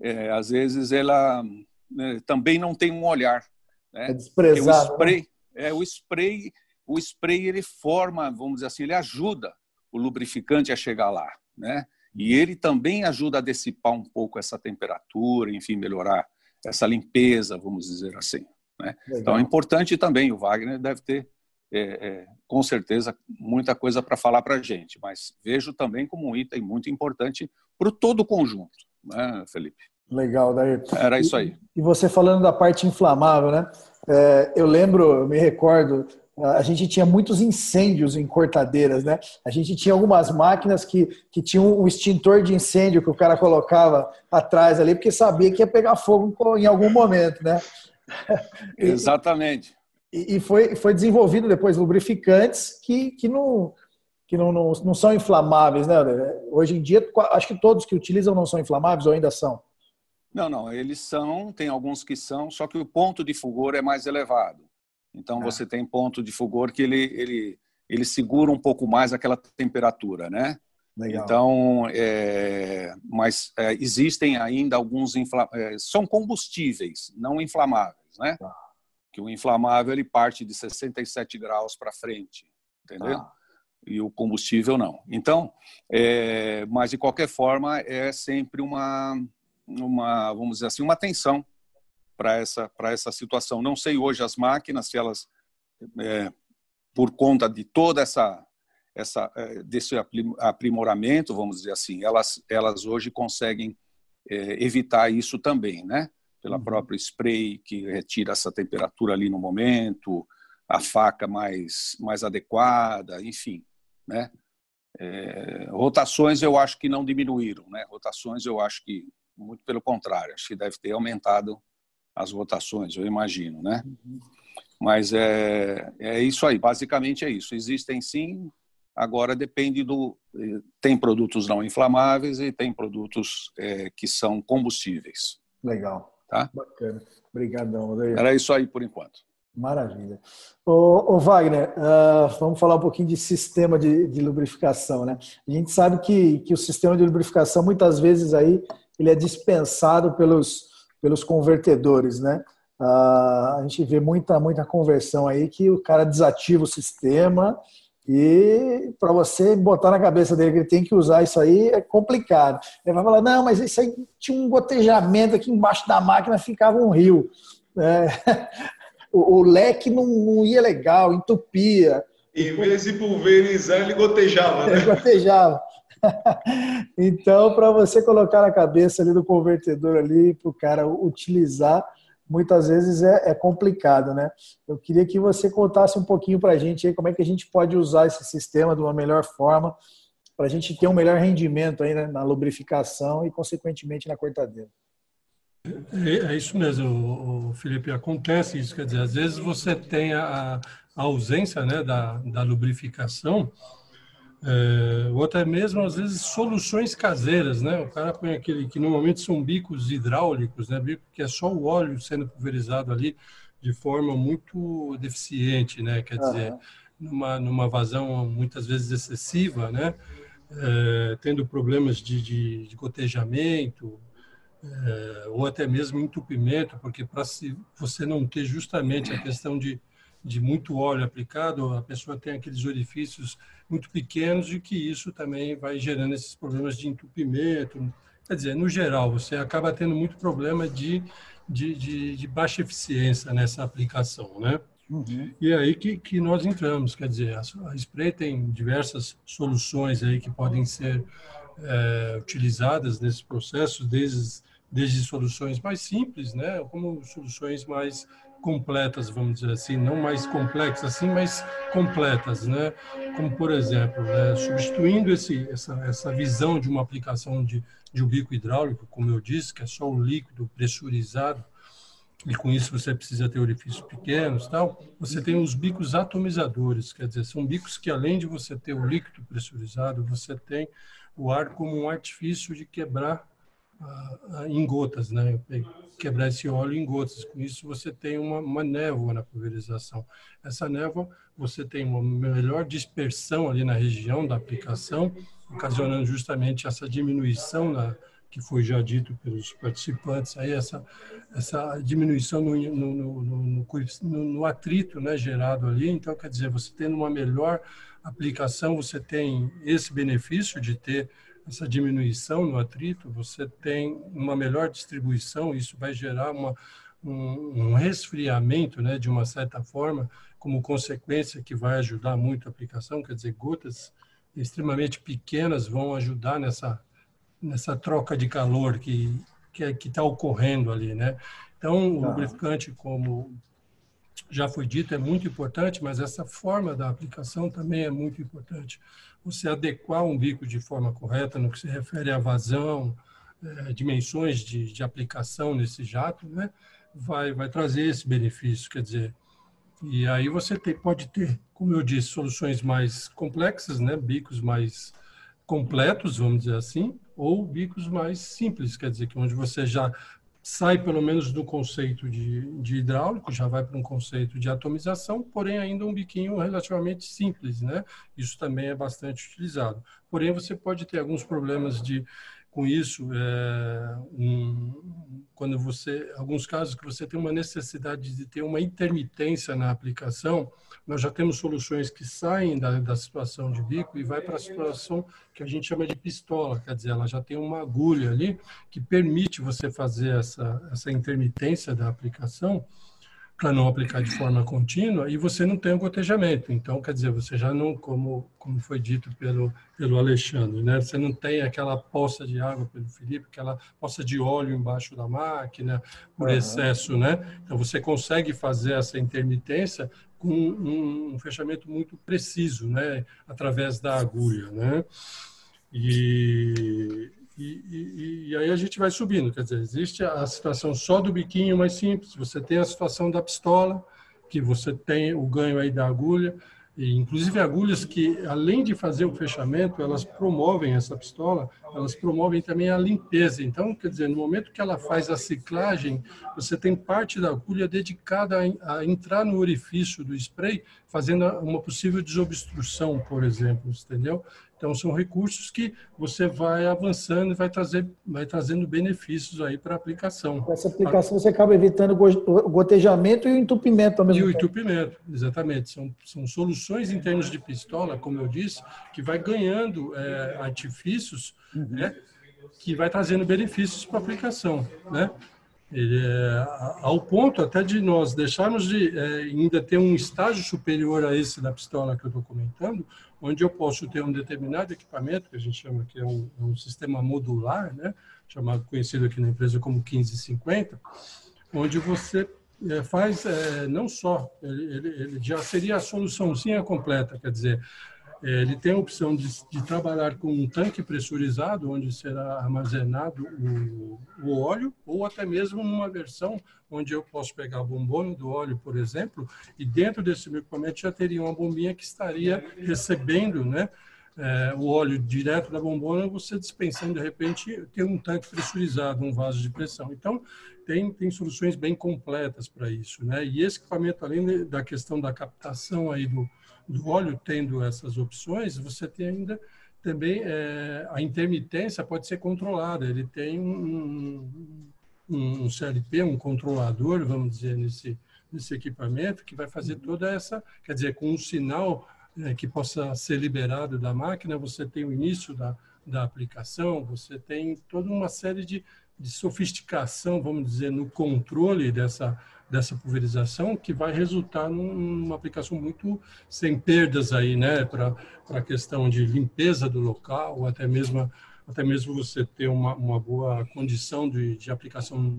é às vezes ela né, também não tem um olhar. Né? É desprezado. o spray, né? é, o spray, o spray ele forma, vamos dizer assim, ele ajuda o lubrificante a chegar lá, né? E ele também ajuda a dissipar um pouco essa temperatura, enfim, melhorar essa limpeza, vamos dizer assim. Né? Então é importante também, o Wagner deve ter, é, é, com certeza, muita coisa para falar para a gente, mas vejo também como um item muito importante para todo o conjunto, né, Felipe? Legal, daí. Era isso aí. E, e você falando da parte inflamável, né? É, eu lembro, eu me recordo, a gente tinha muitos incêndios em cortadeiras, né? A gente tinha algumas máquinas que, que tinham um extintor de incêndio que o cara colocava atrás ali, porque sabia que ia pegar fogo em algum momento, né? (laughs) Exatamente. E, e foi, foi desenvolvido depois lubrificantes que, que, não, que não, não, não são inflamáveis, né? Hoje em dia, acho que todos que utilizam não são inflamáveis ou ainda são? Não, não, eles são, tem alguns que são, só que o ponto de fulgor é mais elevado. Então, é. você tem ponto de fulgor que ele, ele, ele segura um pouco mais aquela temperatura, né? Legal. Então, é, mas é, existem ainda alguns infla, é, são combustíveis, não inflamáveis, né? Tá. Que o inflamável ele parte de 67 graus para frente, entendeu? Tá. E o combustível não. Então, é, mas de qualquer forma é sempre uma, uma, vamos dizer assim, uma tensão para essa, para essa situação. Não sei hoje as máquinas, se elas, é, por conta de toda essa, essa é, desse aprimoramento, vamos dizer assim, elas, elas hoje conseguem é, evitar isso também, né? Pela uhum. própria spray que retira essa temperatura ali no momento, a faca mais, mais adequada, enfim, né? É, rotações eu acho que não diminuíram, né? Rotações eu acho que muito pelo contrário, acho que deve ter aumentado as votações, eu imagino, né? Mas é, é isso aí, basicamente é isso. Existem sim, agora depende do. Tem produtos não inflamáveis e tem produtos é, que são combustíveis. Legal. Tá? Bacana. Obrigadão, Era isso aí por enquanto. Maravilha. Ô, ô Wagner, uh, vamos falar um pouquinho de sistema de, de, lubrificação, né? A gente sabe que, que o sistema de lubrificação muitas vezes aí ele é dispensado pelos pelos convertedores, né? Ah, a gente vê muita, muita conversão aí que o cara desativa o sistema e para você botar na cabeça dele que ele tem que usar isso aí é complicado. Ele vai falar, não, mas isso aí tinha um gotejamento aqui embaixo da máquina, ficava um rio. É, (laughs) o, o, leque não, não, ia legal, entupia. Em vez de pulverizar, ele gotejava. Né? Ele gotejava. (laughs) então, para você colocar na cabeça ali do convertedor ali, para o cara utilizar, muitas vezes é, é, complicado, né? Eu queria que você contasse um pouquinho para a gente aí como é que a gente pode usar esse sistema de uma melhor forma para a gente ter um melhor rendimento aí né, na lubrificação e, consequentemente, na cortadeira. É, é isso mesmo, Felipe. Acontece isso, quer dizer, às vezes você tem a, a ausência né, da, da lubrificação é, ou até mesmo, às vezes, soluções caseiras, né? O cara põe aquele que normalmente são bicos hidráulicos, né? Bico que é só o óleo sendo pulverizado ali de forma muito deficiente, né? Quer dizer, numa, numa vazão muitas vezes excessiva, né? É, tendo problemas de, de, de gotejamento, é, ou até mesmo entupimento, porque para você não ter justamente a questão de, de muito óleo aplicado, a pessoa tem aqueles orifícios muito pequenos e que isso também vai gerando esses problemas de entupimento. Quer dizer, no geral, você acaba tendo muito problema de, de, de, de baixa eficiência nessa aplicação, né? Uhum. E é aí que, que nós entramos, quer dizer, a, a Spray tem diversas soluções aí que podem ser é, utilizadas nesse processo, desde, desde soluções mais simples, né, como soluções mais completas, vamos dizer assim, não mais complexas assim, mas completas, né? Como por exemplo, né, substituindo esse essa, essa visão de uma aplicação de, de um bico hidráulico, como eu disse, que é só o líquido pressurizado e com isso você precisa ter orifícios pequenos, tal. Você tem os bicos atomizadores, quer dizer, são bicos que além de você ter o líquido pressurizado, você tem o ar como um artifício de quebrar em gotas, né? Quebrar esse óleo em gotas. Com isso, você tem uma, uma névoa na pulverização. Essa névoa, você tem uma melhor dispersão ali na região da aplicação, ocasionando justamente essa diminuição na, que foi já dito pelos participantes, aí essa, essa diminuição no, no, no, no, atrito né, gerado ali. Então, quer dizer, você tendo uma melhor aplicação, você tem esse benefício de ter essa diminuição no atrito, você tem uma melhor distribuição, isso vai gerar uma, um, um resfriamento, né, de uma certa forma, como consequência que vai ajudar muito a aplicação, quer dizer, gotas extremamente pequenas vão ajudar nessa nessa troca de calor que que está ocorrendo ali, né? Então, o tá. lubrificante, como já foi dito, é muito importante, mas essa forma da aplicação também é muito importante. Você adequar um bico de forma correta no que se refere à vazão, é, dimensões de, de aplicação nesse jato, né? Vai, vai trazer esse benefício, quer dizer, e aí você tem, pode ter, como eu disse, soluções mais complexas, né? bicos mais completos, vamos dizer assim, ou bicos mais simples, quer dizer, que onde você já sai pelo menos do conceito de, de hidráulico, já vai para um conceito de atomização, porém ainda um biquinho relativamente simples, né? Isso também é bastante utilizado. Porém, você pode ter alguns problemas de com isso, é, um, quando você, alguns casos que você tem uma necessidade de ter uma intermitência na aplicação, nós já temos soluções que saem da, da situação de bico e vai para a situação que a gente chama de pistola, quer dizer, ela já tem uma agulha ali que permite você fazer essa, essa intermitência da aplicação para não aplicar de forma contínua e você não tem o gotejamento. Então, quer dizer, você já não, como, como foi dito pelo, pelo Alexandre, né? você não tem aquela poça de água pelo Felipe, aquela poça de óleo embaixo da máquina por uhum. excesso. Né? Então, você consegue fazer essa intermitência com um, um fechamento muito preciso, né? através da agulha. Né? E, e, e, e, aí a gente vai subindo, quer dizer, existe a situação só do biquinho mais simples, você tem a situação da pistola, que você tem o ganho aí da agulha, e inclusive agulhas que, além de fazer o fechamento, elas promovem essa pistola, elas promovem também a limpeza. Então, quer dizer, no momento que ela faz a ciclagem, você tem parte da agulha dedicada a, entrar no orifício do spray, fazendo uma possível desobstrução, por exemplo, entendeu? Então, são recursos que você vai avançando e vai, trazer, vai trazendo benefícios aí para a aplicação. Com essa aplicação, você acaba evitando o gotejamento e o entupimento ao mesmo tempo. E o entupimento, exatamente. São, são soluções em termos de pistola, como eu disse, que vai ganhando é, artifícios, né, que vai trazendo benefícios para a aplicação, né? Ele é, ao ponto até de nós deixarmos de é, ainda ter um estágio superior a esse da pistola que eu estou comentando, onde eu posso ter um determinado equipamento, que a gente chama que é um, é um sistema modular, né, chamado, conhecido aqui na empresa como 1550, onde você é, faz é, não só, ele, ele, ele já seria a soluçãozinha completa, quer dizer, ele tem a opção de, de, trabalhar com um tanque pressurizado, onde será armazenado o, o, óleo, ou até mesmo numa versão onde eu posso pegar a bombona do óleo, por exemplo, e dentro desse equipamento já teria uma bombinha que estaria recebendo né, é, o óleo direto da bombona, você dispensando, de repente, ter um tanque pressurizado, um vaso de pressão. Então, tem, tem soluções bem completas para isso. Né? E esse equipamento, além da questão da captação aí do do óleo tendo essas opções, você tem ainda também é, a intermitência pode ser controlada. Ele tem um, um, um CLP, um controlador, vamos dizer, nesse, nesse equipamento, que vai fazer uhum. toda essa, quer dizer, com um sinal é, que possa ser liberado da máquina, você tem o início da, da aplicação, você tem toda uma série de, de sofisticação, vamos dizer, no controle dessa dessa pulverização que vai resultar numa aplicação muito sem perdas aí, né, para a questão de limpeza do local, até mesmo até mesmo você ter uma, uma boa condição de, de aplicação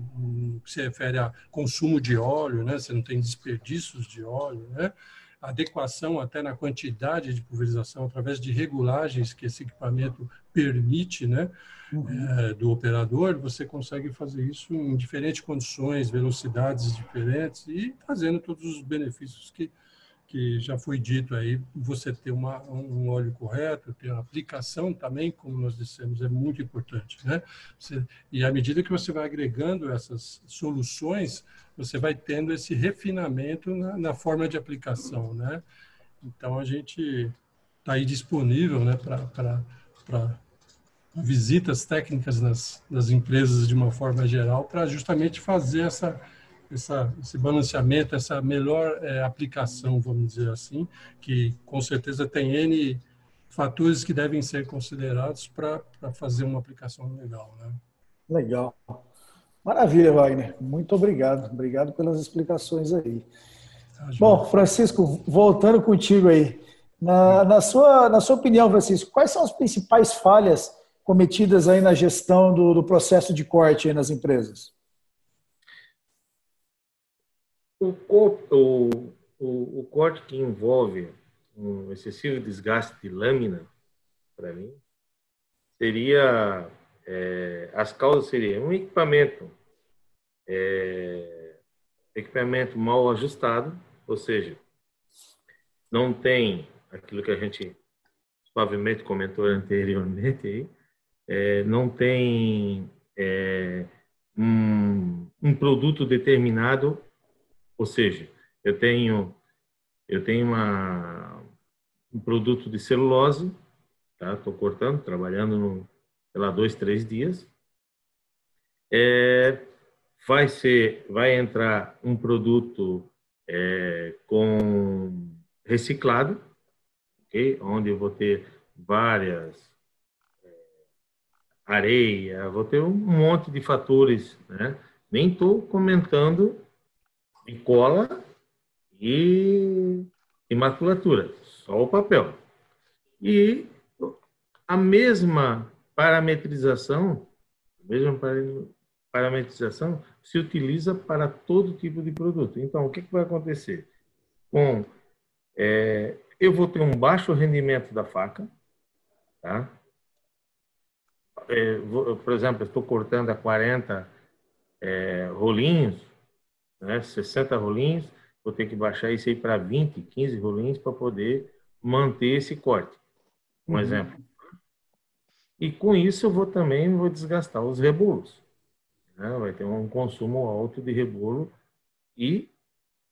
que se refere a consumo de óleo, né? Você não tem desperdícios de óleo, né? Adequação até na quantidade de pulverização através de regulagens que esse equipamento permite, né? Uhum. é, do operador, você consegue fazer isso em diferentes condições, velocidades diferentes e trazendo todos os benefícios que, que já foi dito aí, você ter uma, um óleo correto, ter uma aplicação também, como nós dissemos, é muito importante, né? Você, e à medida que você vai agregando essas soluções, você vai tendo esse refinamento na, na forma de aplicação, né? Então, a gente está aí disponível, né, para visitas técnicas nas, nas empresas de uma forma geral para justamente fazer essa, essa, esse balanceamento, essa melhor é, aplicação, vamos dizer assim, que com certeza tem N fatores que devem ser considerados para fazer uma aplicação legal. Né? Legal. Maravilha, Wagner. Muito obrigado. Obrigado pelas explicações aí. Tá, Bom, Francisco, voltando contigo aí. Na, na, sua, na sua opinião, Francisco, quais são as principais falhas cometidas aí na gestão do, do processo de corte nas empresas? O, o, o, o corte que envolve um excessivo desgaste de lâmina, para mim, seria é, as causas seriam um equipamento é, equipamento mal ajustado, ou seja, não tem aquilo que a gente suavemente comentou anteriormente aí, é, não tem é, um, um produto determinado, ou seja, eu tenho eu tenho uma, um produto de celulose, tá? Estou cortando, trabalhando no, lá, dois, três dias. É, vai ser, vai entrar um produto é, com reciclado, ok? Onde eu vou ter várias areia, vou ter um monte de fatores, né? Nem estou comentando de cola e, e maculatura, só o papel. E a mesma parametrização, a mesma parametrização se utiliza para todo tipo de produto. Então, o que, que vai acontecer? Com, é, eu vou ter um baixo rendimento da faca, tá? É, por exemplo, estou cortando a 40 é, rolinhos, né, 60 rolinhos, vou ter que baixar isso aí para 20, 15 rolinhos para poder manter esse corte. Um uhum. exemplo. E com isso eu vou também vou desgastar os rebolos. Né? Vai ter um consumo alto de rebolo e,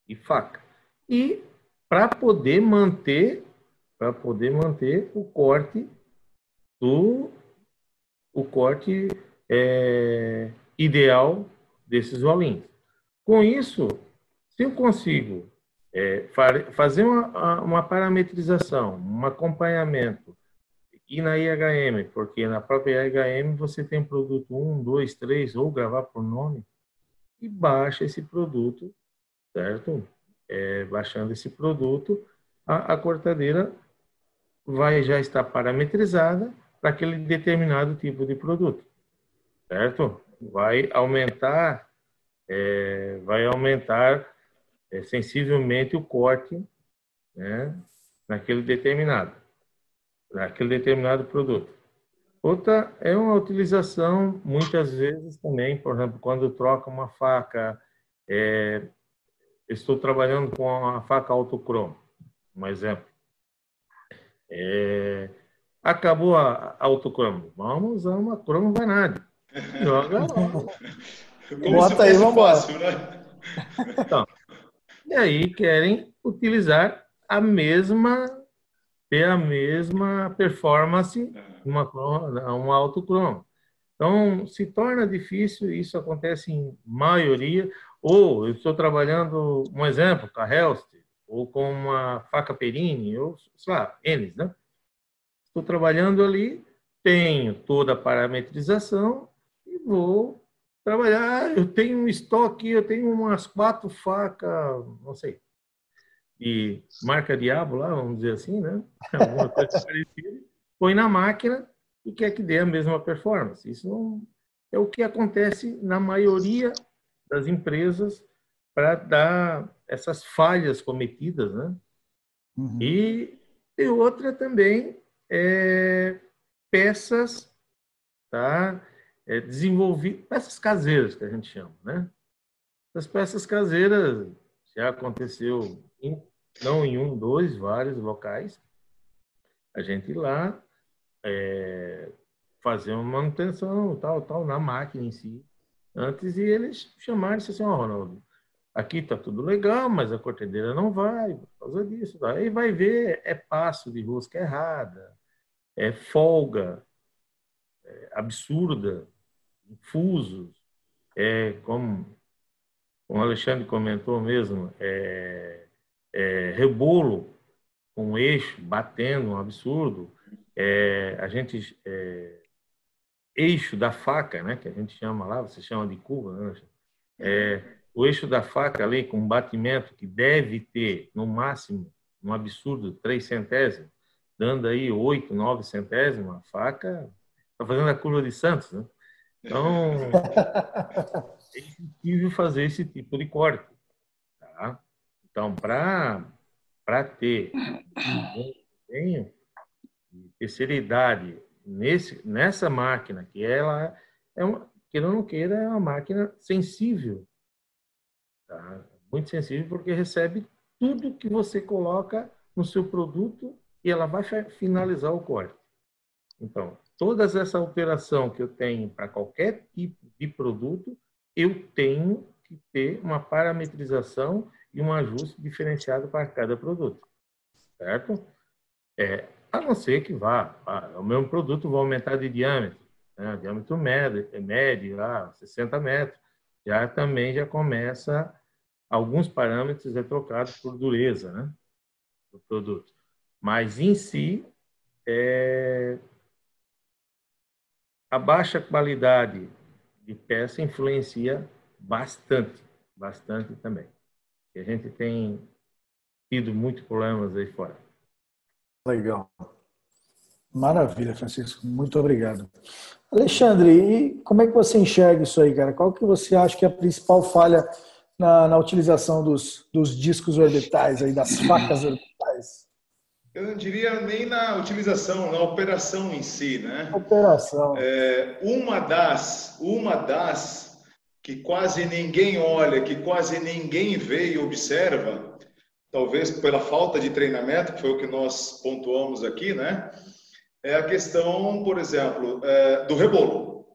e faca. E para poder manter para poder manter o corte do o corte é, ideal desses rolinhos. Com isso, se eu consigo é, fazer uma, uma, parametrização, um acompanhamento, e na IHM, porque na própria IHM você tem produto 1, 2, 3, ou gravar por nome, e baixa esse produto, certo? É, baixando esse produto, a, a cortadeira vai já estar parametrizada para aquele determinado tipo de produto, certo? Vai aumentar, é, vai aumentar é, sensivelmente o corte, né, naquele determinado, naquele determinado produto. Outra é uma utilização, muitas vezes também, por exemplo, quando troca uma faca, é, estou trabalhando com a faca autocromo, um exemplo. É, Acabou a, a autocromo. Vamos usar uma cromo vanádio. Joga (laughs) Bota aí, vamos fácil, né? Então, e aí querem utilizar a mesma ter a mesma performance uma uma autocromo. Então, se torna difícil, isso acontece em maioria, ou eu estou trabalhando, um exemplo, com a Helst, ou com uma faca Perini, ou, sei lá, Enes, né? Estou trabalhando ali, tenho toda a parametrização e vou trabalhar. Eu tenho um estoque, eu tenho umas quatro facas, não sei, e marca Diabo lá, vamos dizer assim, né? (laughs) Alguma coisa parecida. Põe na máquina e quer que dê a mesma performance. Isso não é o que acontece na maioria das empresas para dar essas falhas cometidas, né? Uhum. E, e outra também é, peças, tá? É, desenvolver peças caseiras que a gente chama, né? As peças caseiras já aconteceu em, não em um, dois, vários locais. A gente ir lá é, fazer uma manutenção, tal, tal, na máquina em si, antes e eles chamarem assim, ó, oh, Ronaldo, aqui tá tudo legal, mas a cortedeira não vai por causa disso. Aí vai ver, é passo de rosca errada, é folga, é, absurda, infusos, é, como, o Alexandre comentou mesmo, é, é, rebolo com eixo batendo, um absurdo. É, a gente é, eixo da faca, né, que a gente chama lá, você chama de curva, né? é, o eixo da faca ali com batimento que deve ter no máximo, um absurdo, três centésimos, dando aí oito, nove centésimos, a faca está fazendo a curva de Santos, né? Então, (laughs) é possível fazer esse tipo de corte. Tá? Então, para ter um desempenho de terceira idade nesse, nessa máquina, que ela é uma, queira ou não queira, é uma máquina sensível. Tá? Muito sensível porque recebe tudo que você coloca no seu produto e ela vai finalizar o corte. Então, toda essa alteração que eu tenho para qualquer tipo de produto, eu tenho que ter uma parametrização e um ajuste diferenciado para cada produto, certo? É, a não ser que vá, o mesmo produto vai aumentar de diâmetro, né? diâmetro médio, médio, lá, 60 metros, já também já começa alguns parâmetros é trocado por dureza, né, do produto. Mas em si, é, a baixa qualidade de peça influencia bastante, bastante também. E a gente tem tido muitos problemas aí fora. Legal. Maravilha, Francisco. Muito obrigado. Alexandre, e como é que você enxerga isso aí, cara? Qual que você acha que é a principal falha na, na utilização dos, dos discos orbitais, aí, das facas orbitais? Eu não diria nem na utilização, na operação em si, né? Operação. É, uma das, uma das que quase ninguém olha, que quase ninguém vê e observa, talvez pela falta de treinamento, que foi o que nós pontuamos aqui, né? É a questão, por exemplo, é, do rebolo.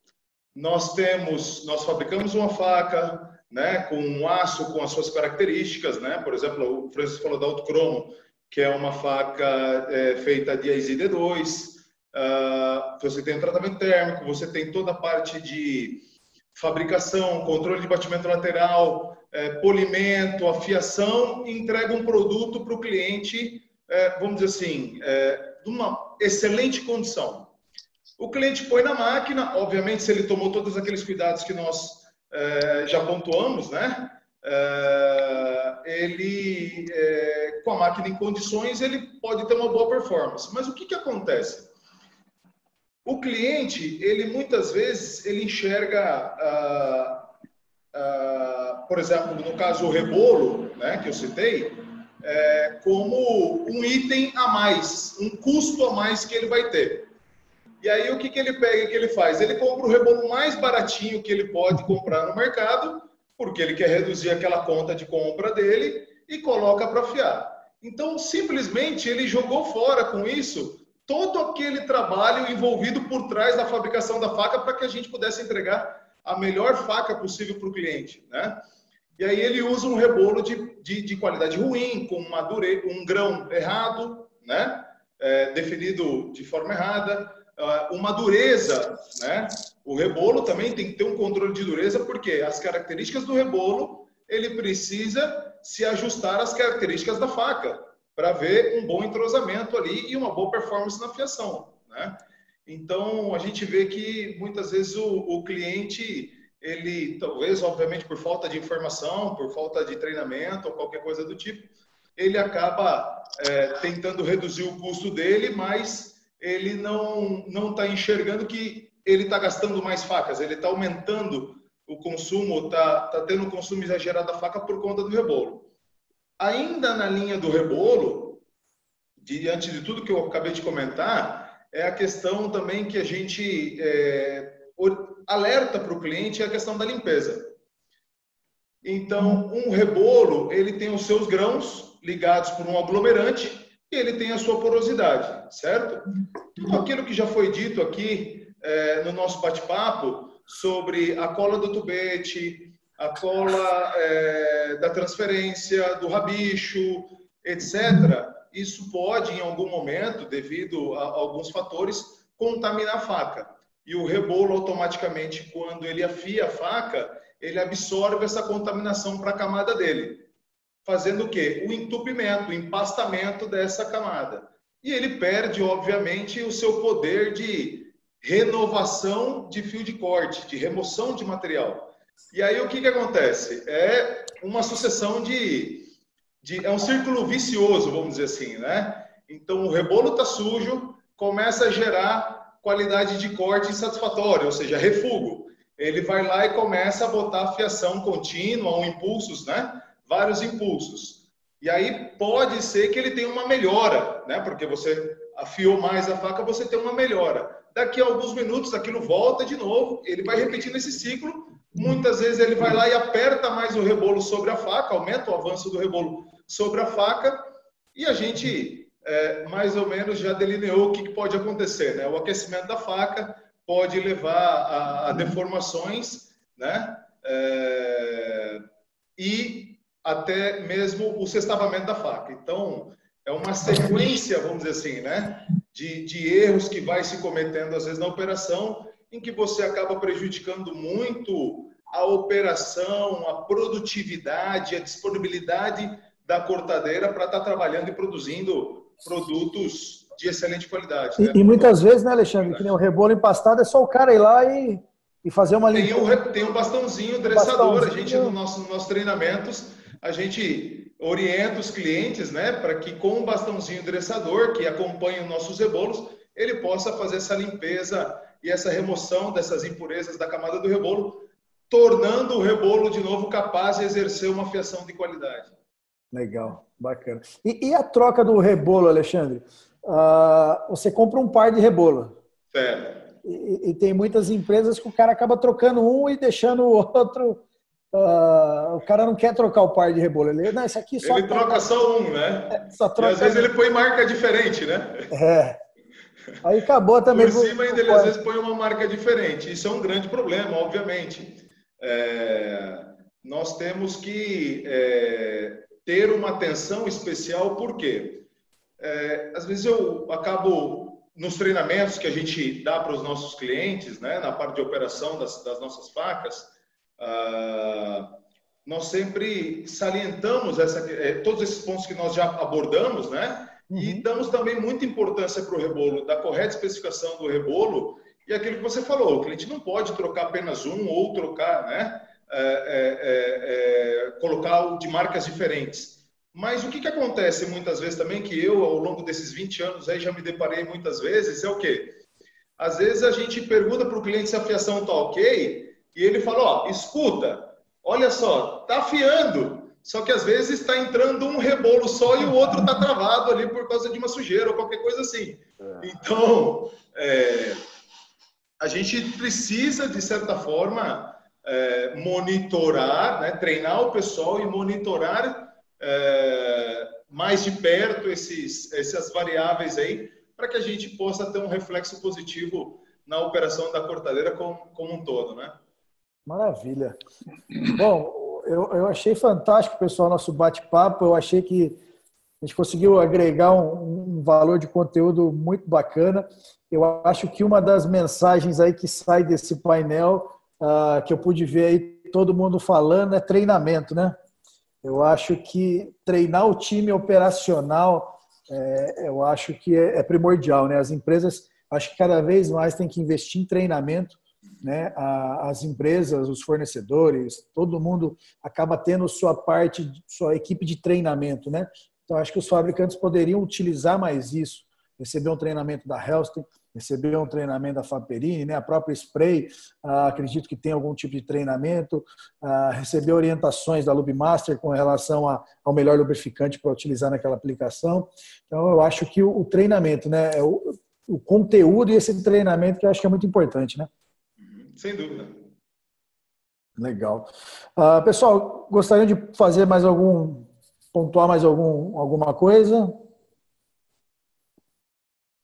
Nós temos, nós fabricamos uma faca, né, com um aço com as suas características, né? Por exemplo, o Francisco falou da Autocromo, que é uma faca é, feita de AZD2. Uh, ah, você tem um tratamento térmico, você tem toda a parte de fabricação, controle de batimento lateral, é, polimento, afiação, entrega um produto para o cliente, é, vamos dizer assim, é, de uma excelente condição. O cliente põe na máquina, obviamente, se ele tomou todos aqueles cuidados que nós é, já pontuamos, né? É, ele, é, com a máquina em condições, ele pode ter uma boa performance. Mas o que, que acontece? O cliente, ele muitas vezes, ele enxerga, ah, por exemplo, no caso o rebolo, né, que eu citei, é, como um item a mais, um custo a mais que ele vai ter. E aí o que, que ele pega, que ele faz? Ele compra o rebolo mais baratinho que ele pode comprar no mercado porque ele quer reduzir aquela conta de compra dele e coloca para fiar. Então, simplesmente, ele jogou fora com isso todo aquele trabalho envolvido por trás da fabricação da faca para que a gente pudesse entregar a melhor faca possível para o cliente, né? E aí ele usa um rebolo de, de, de qualidade ruim, com uma dure, um grão errado, né? É, definido de forma errada, uma dureza, né? O rebolo também tem que ter um controle de dureza, porque as características do rebolo, ele precisa se ajustar às características da faca, para ver um bom entrosamento ali e uma boa performance na fiação, né? Então, a gente vê que muitas vezes o, o cliente, ele talvez, obviamente, por falta de informação, por falta de treinamento ou qualquer coisa do tipo, ele acaba é, tentando reduzir o custo dele, mas ele não não está enxergando que ele está gastando mais facas, ele está aumentando o consumo, está tá tendo um consumo exagerado da faca por conta do rebolo. Ainda na linha do rebolo, diante de tudo que eu acabei de comentar, é a questão também que a gente é, alerta para o cliente é a questão da limpeza. Então, um rebolo, ele tem os seus grãos ligados por um aglomerante ele tem a sua porosidade, certo? Tudo aquilo que já foi dito aqui é, no nosso bate-papo sobre a cola do tubete, a cola é, da transferência, do rabicho, etc., isso pode, em algum momento, devido a alguns fatores, contaminar a faca. e o rebolo automaticamente, quando ele afia a faca, ele absorve essa contaminação para a camada dele, fazendo o quê? O entupimento, o empastamento dessa camada. E ele perde, obviamente, o seu poder de renovação de fio de corte, de remoção de material. E aí o que, que acontece? É uma sucessão de, de. É um círculo vicioso, vamos dizer assim, né? Então o rebolo está sujo, começa a gerar qualidade de corte insatisfatória, ou seja, refugo. Ele vai lá e começa a botar fiação contínua, ou impulsos, né? Vários impulsos. E aí pode ser que ele tenha uma melhora, né? Porque você afiou mais a faca, você tem uma melhora. Daqui a alguns minutos aquilo volta de novo, ele vai repetindo esse ciclo. Muitas vezes ele vai lá e aperta mais o rebolo sobre a faca, aumenta o avanço do rebolo sobre a faca, e a gente é, mais ou menos já delineou o que, pode acontecer. Né? O aquecimento da faca pode levar a, a deformações, né? É, e até mesmo o sextavamento da faca. Então, é uma sequência, vamos dizer assim, né? De, de erros que vai se cometendo, às vezes, na operação, em que você acaba prejudicando muito a operação, a produtividade, a disponibilidade da cortadeira para estar tá trabalhando e produzindo produtos de excelente qualidade. Né? E, muitas vezes, né, Alexandre, que nem o rebolo empastado é só o cara ir lá e, e fazer uma limpeza. Tem um, tem um bastãozinho dressador. Bastãozinho. A gente, no nosso, nos nossos treinamentos, a gente orienta os clientes, né, para que com um bastãozinho dressador, que acompanha os nossos rebolos, ele possa fazer essa limpeza e essa remoção dessas impurezas da camada do rebolo, tornando o rebolo de novo capaz de exercer uma fiação de qualidade. Legal, bacana. E, e a troca do rebolo, Alexandre? Uh, você compra um par de rebolo. Certo. E, e, tem muitas empresas que o cara acaba trocando um e deixando o outro. Uh, o cara não quer trocar o par de rebolo. Ele, não, esse aqui só. Ele troca só um, né? É, só troca... E às vezes ele põe marca diferente, né? É. Aí acabou também. Por cima ainda ele às vezes põe uma marca diferente. Isso é um grande problema, obviamente. É... Nós temos que é ter uma atenção especial, por quê? É, às vezes eu acabo, nos treinamentos que a gente dá para os nossos clientes, né, na parte de operação das, das nossas facas, ah, nós sempre salientamos essa, é, todos esses pontos que nós já abordamos, né? Uhum. E damos também muita importância para o rebolo, da correta especificação do rebolo e aquilo que você falou, o cliente não pode trocar apenas um ou trocar, né? É, é, é, é, colocar de marcas diferentes. Mas o que, que acontece muitas vezes também, que eu, ao longo desses 20 anos, aí já me deparei muitas vezes, é o quê? Às vezes a gente pergunta para o cliente se a fiação está ok, e ele fala, ó, escuta, olha só, está afiando, só que às vezes está entrando um rebolo só e o outro está travado ali por causa de uma sujeira ou qualquer coisa assim. Então, é, a gente precisa, de certa forma, é, monitorar, né, treinar o pessoal e monitorar é, mais de perto esses, essas variáveis aí, para que a gente possa ter um reflexo positivo na operação da cortadeira como, como um todo, né? Maravilha. Bom, eu, eu achei fantástico, pessoal, nosso bate-papo. Eu achei que a gente conseguiu agregar um, um, valor de conteúdo muito bacana. Eu acho que uma das mensagens aí que sai desse painel uh, que eu pude ver aí todo mundo falando é treinamento, né? Eu acho que treinar o time operacional, é, eu acho que é, é, primordial, né? As empresas, acho que cada vez mais tem que investir em treinamento, né? As empresas, os fornecedores, todo mundo acaba tendo sua parte, sua equipe de treinamento, né? Então, acho que os fabricantes poderiam utilizar mais isso, receber um treinamento da Helston, recebeu um treinamento da Faperini, né? a própria Spray, ah, acredito que tem algum tipo de treinamento, ah, recebeu orientações da Lubmaster com relação ao melhor lubrificante para utilizar naquela aplicação. Então, eu acho que o, o treinamento, né? É o, o, conteúdo e esse treinamento que eu acho que é muito importante, né? Sem dúvida. Legal. Ah, pessoal, gostaria de fazer mais algum, pontuar mais algum, alguma coisa?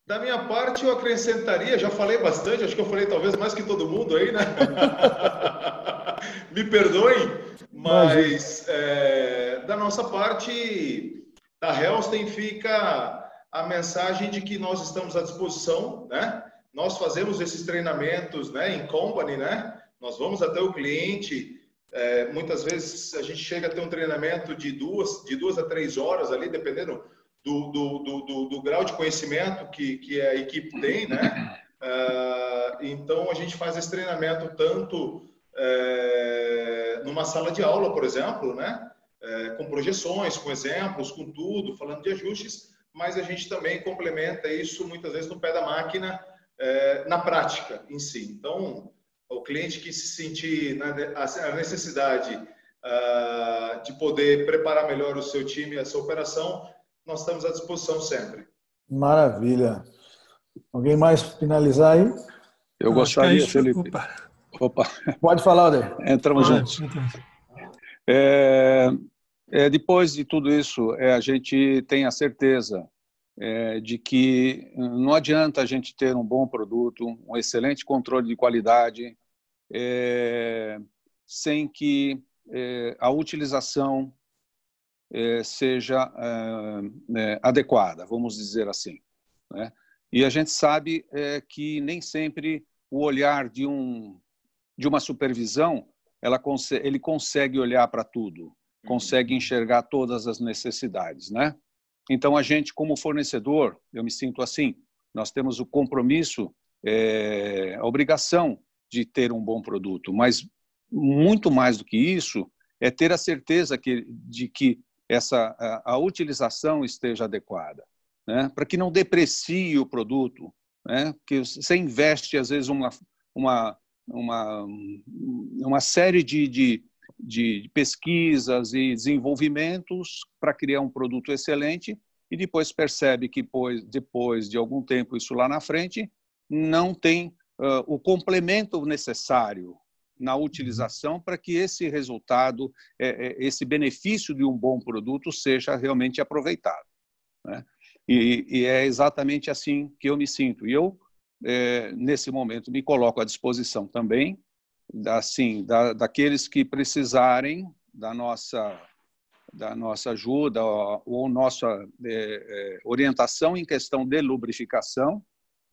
Da minha parte, eu acrescentaria, já falei bastante, acho que eu falei talvez mais que todo mundo aí, né? (laughs) Me perdoem, mas é, da nossa parte, da Helston fica a mensagem de que nós estamos à disposição, né? Nós fazemos esses treinamentos né, em company, né? Nós vamos até o cliente. É, muitas vezes a gente chega a ter um treinamento de duas, de duas a três horas ali, dependendo do, do, do, do, do grau de conhecimento que, que a equipe tem, né? Uh, (laughs) então a gente faz esse treinamento tanto é, numa sala de aula, por exemplo, né? É, com projeções, com exemplos, com tudo, falando de ajustes, mas a gente também complementa isso muitas vezes no pé da máquina, é, na prática em si. Então, o cliente que se sentir na a necessidade uh, de poder preparar melhor o seu time, essa operação, nós estamos à disposição sempre. Maravilha. Alguém mais finalizar aí? Eu gostaria, é isso, Felipe. Opa. opa. Pode falar, Alder. Entramos ah, juntos. É, é, depois de tudo isso, é, a gente tem a certeza é, de que não adianta a gente ter um bom produto, um excelente controle de qualidade, é, sem que é, a utilização seja adequada, vamos dizer assim. Né? E a gente sabe que nem sempre o olhar de, um, de uma supervisão ela ele consegue olhar para tudo, consegue uhum. enxergar todas as necessidades, né? Então a gente, como fornecedor, eu me sinto assim, nós temos o compromisso, é, a obrigação de ter um bom produto, mas muito mais do que isso é ter a certeza que, de que essa a, a utilização esteja adequada, né? para que não deprecie o produto, né? que você investe às vezes uma uma uma, uma série de, de, de pesquisas e desenvolvimentos para criar um produto excelente e depois percebe que depois, depois de algum tempo isso lá na frente não tem uh, o complemento necessário na utilização para que esse resultado, é, é, esse benefício de um bom produto seja realmente aproveitado. Né? E, é exatamente assim que eu me sinto. E eu, é, nesse momento, me coloco à disposição também, assim, da, daqueles que precisarem da nossa da nossa ajuda ou nossa é, é, orientação em questão de lubrificação,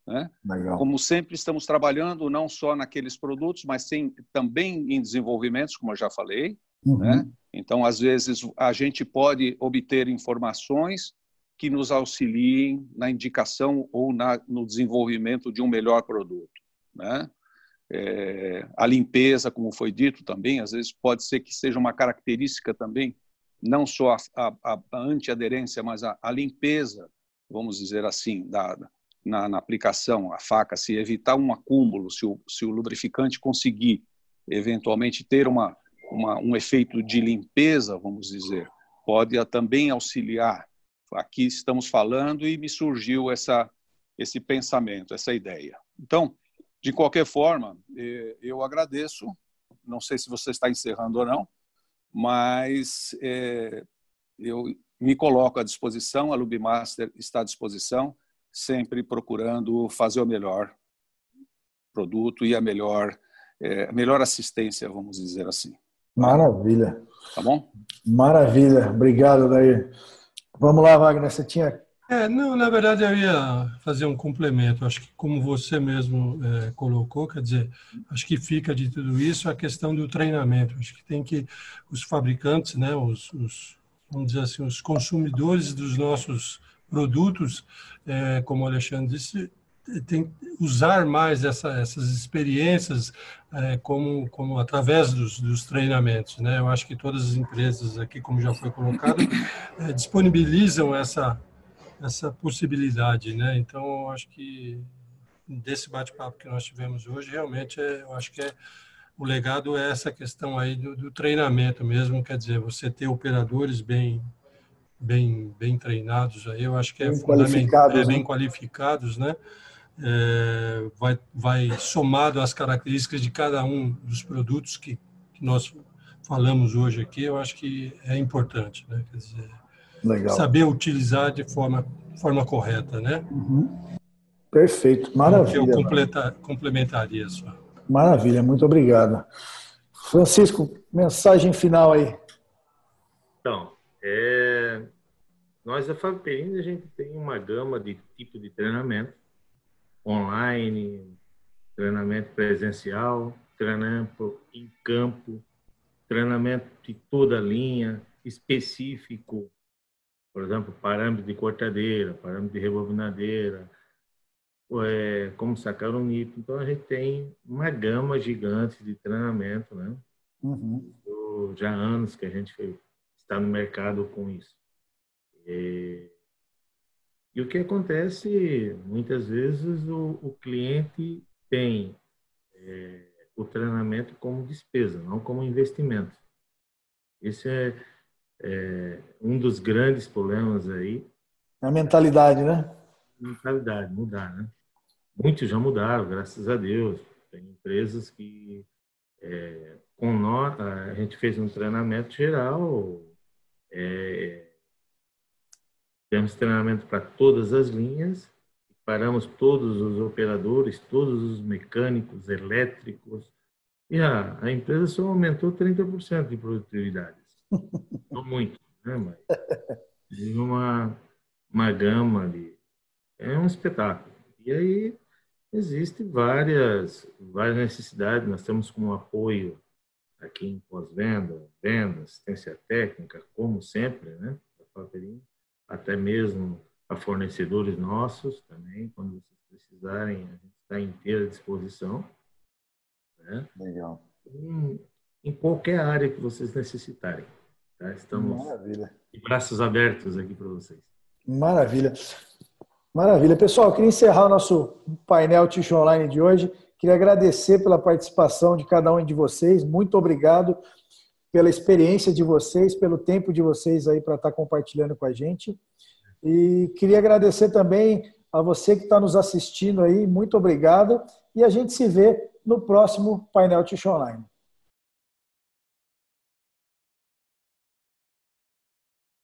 né? Como sempre estamos trabalhando não só naqueles produtos, mas sim, também em desenvolvimentos, como eu já falei. Uhum. Né? Então, às vezes, a gente pode obter informações que nos auxiliem na indicação ou na, no desenvolvimento de um melhor produto. Né? É, a limpeza, como foi dito também, às vezes pode ser que seja uma característica também, não só a, a, a antiaderência, mas a, a limpeza, vamos dizer assim, da, na, na, aplicação, a faca, se evitar um acúmulo, se o, se o lubrificante conseguir eventualmente ter uma, uma, um efeito de limpeza, vamos dizer, pode também auxiliar. Aqui estamos falando e me surgiu essa, esse pensamento, essa ideia. Então, de qualquer forma, eu agradeço. Não sei se você está encerrando ou não, mas é, eu me coloco à disposição, a Lubimaster está à disposição sempre procurando fazer o melhor produto e a melhor, é, melhor assistência, vamos dizer assim. Maravilha. Tá bom? Maravilha. Obrigado, Daí. Vamos lá, Wagner. Você tinha. É, não, na verdade eu ia fazer um complemento. Acho que como você mesmo é, colocou, quer dizer, acho que fica de tudo isso a questão do treinamento. Acho que tem que os fabricantes, né, os, os vamos dizer assim, os consumidores dos nossos produtos, é, como o Alexandre disse, tem usar mais essa, essas experiências é, como, como através dos, dos, treinamentos, né? Eu acho que todas as empresas aqui, como já foi colocado, é, disponibilizam essa essa possibilidade, né? Então, eu acho que desse bate-papo que nós tivemos hoje, realmente, é, eu acho que é o legado é essa questão aí do, do treinamento mesmo, quer dizer, você ter operadores bem bem, bem treinados, aí eu acho que é bem fundamental, é, bem né? qualificados, né? É, vai, vai somado às características de cada um dos produtos que, que, nós falamos hoje aqui, eu acho que é importante, né? Quer dizer, Legal. saber utilizar de forma, forma correta, né? Uhum. Perfeito, maravilha. eu completa, complementaria só. Maravilha, muito obrigado. Francisco, mensagem final aí. Então, é, nós, da Fábio Perini, a gente tem uma gama de tipo de treinamento. online, treinamento presencial, treinamento em campo, treinamento de toda linha, específico, por exemplo, parâmetro de cortadeira, parâmetro de rebobinadeira, é, como sacar um nito. Então, a gente tem uma gama gigante de treinamento, né? Uhum. Já há anos que a gente está no mercado com isso. E, e o que acontece, muitas vezes, o, o cliente tem é, o treinamento como despesa, não como investimento. Esse é, é um dos grandes problemas aí. A mentalidade, né? mentalidade, mudar, né? Muitos já mudaram, graças a Deus. Tem empresas que, é, com nós, a gente fez um treinamento geral, é, temos treinamento para todas as linhas, paramos todos os operadores, todos os mecânicos, elétricos, e a, a empresa só aumentou 30% de produtividade. (laughs) Não muito, né? mas (laughs) de uma, uma gama de. É um espetáculo. E aí Existem várias, várias necessidades. Nós temos como apoio aqui em pós-venda, venda, assistência técnica, como sempre, né? Até mesmo a fornecedores nossos também, quando vocês precisarem, a gente está inteira disposição. Né? Legal. Em, em, qualquer área que vocês necessitarem. Tá? Estamos Maravilha. de braços abertos aqui para vocês. Maravilha. Maravilha. Pessoal, eu queria encerrar o nosso painel Ticho Online de hoje. Queria agradecer pela participação de cada um de vocês. Muito obrigado pela experiência de vocês, pelo tempo de vocês aí para estar compartilhando com a gente. E queria agradecer também a você que está nos assistindo aí. Muito obrigado. E a gente se vê no próximo painel Ticho Online.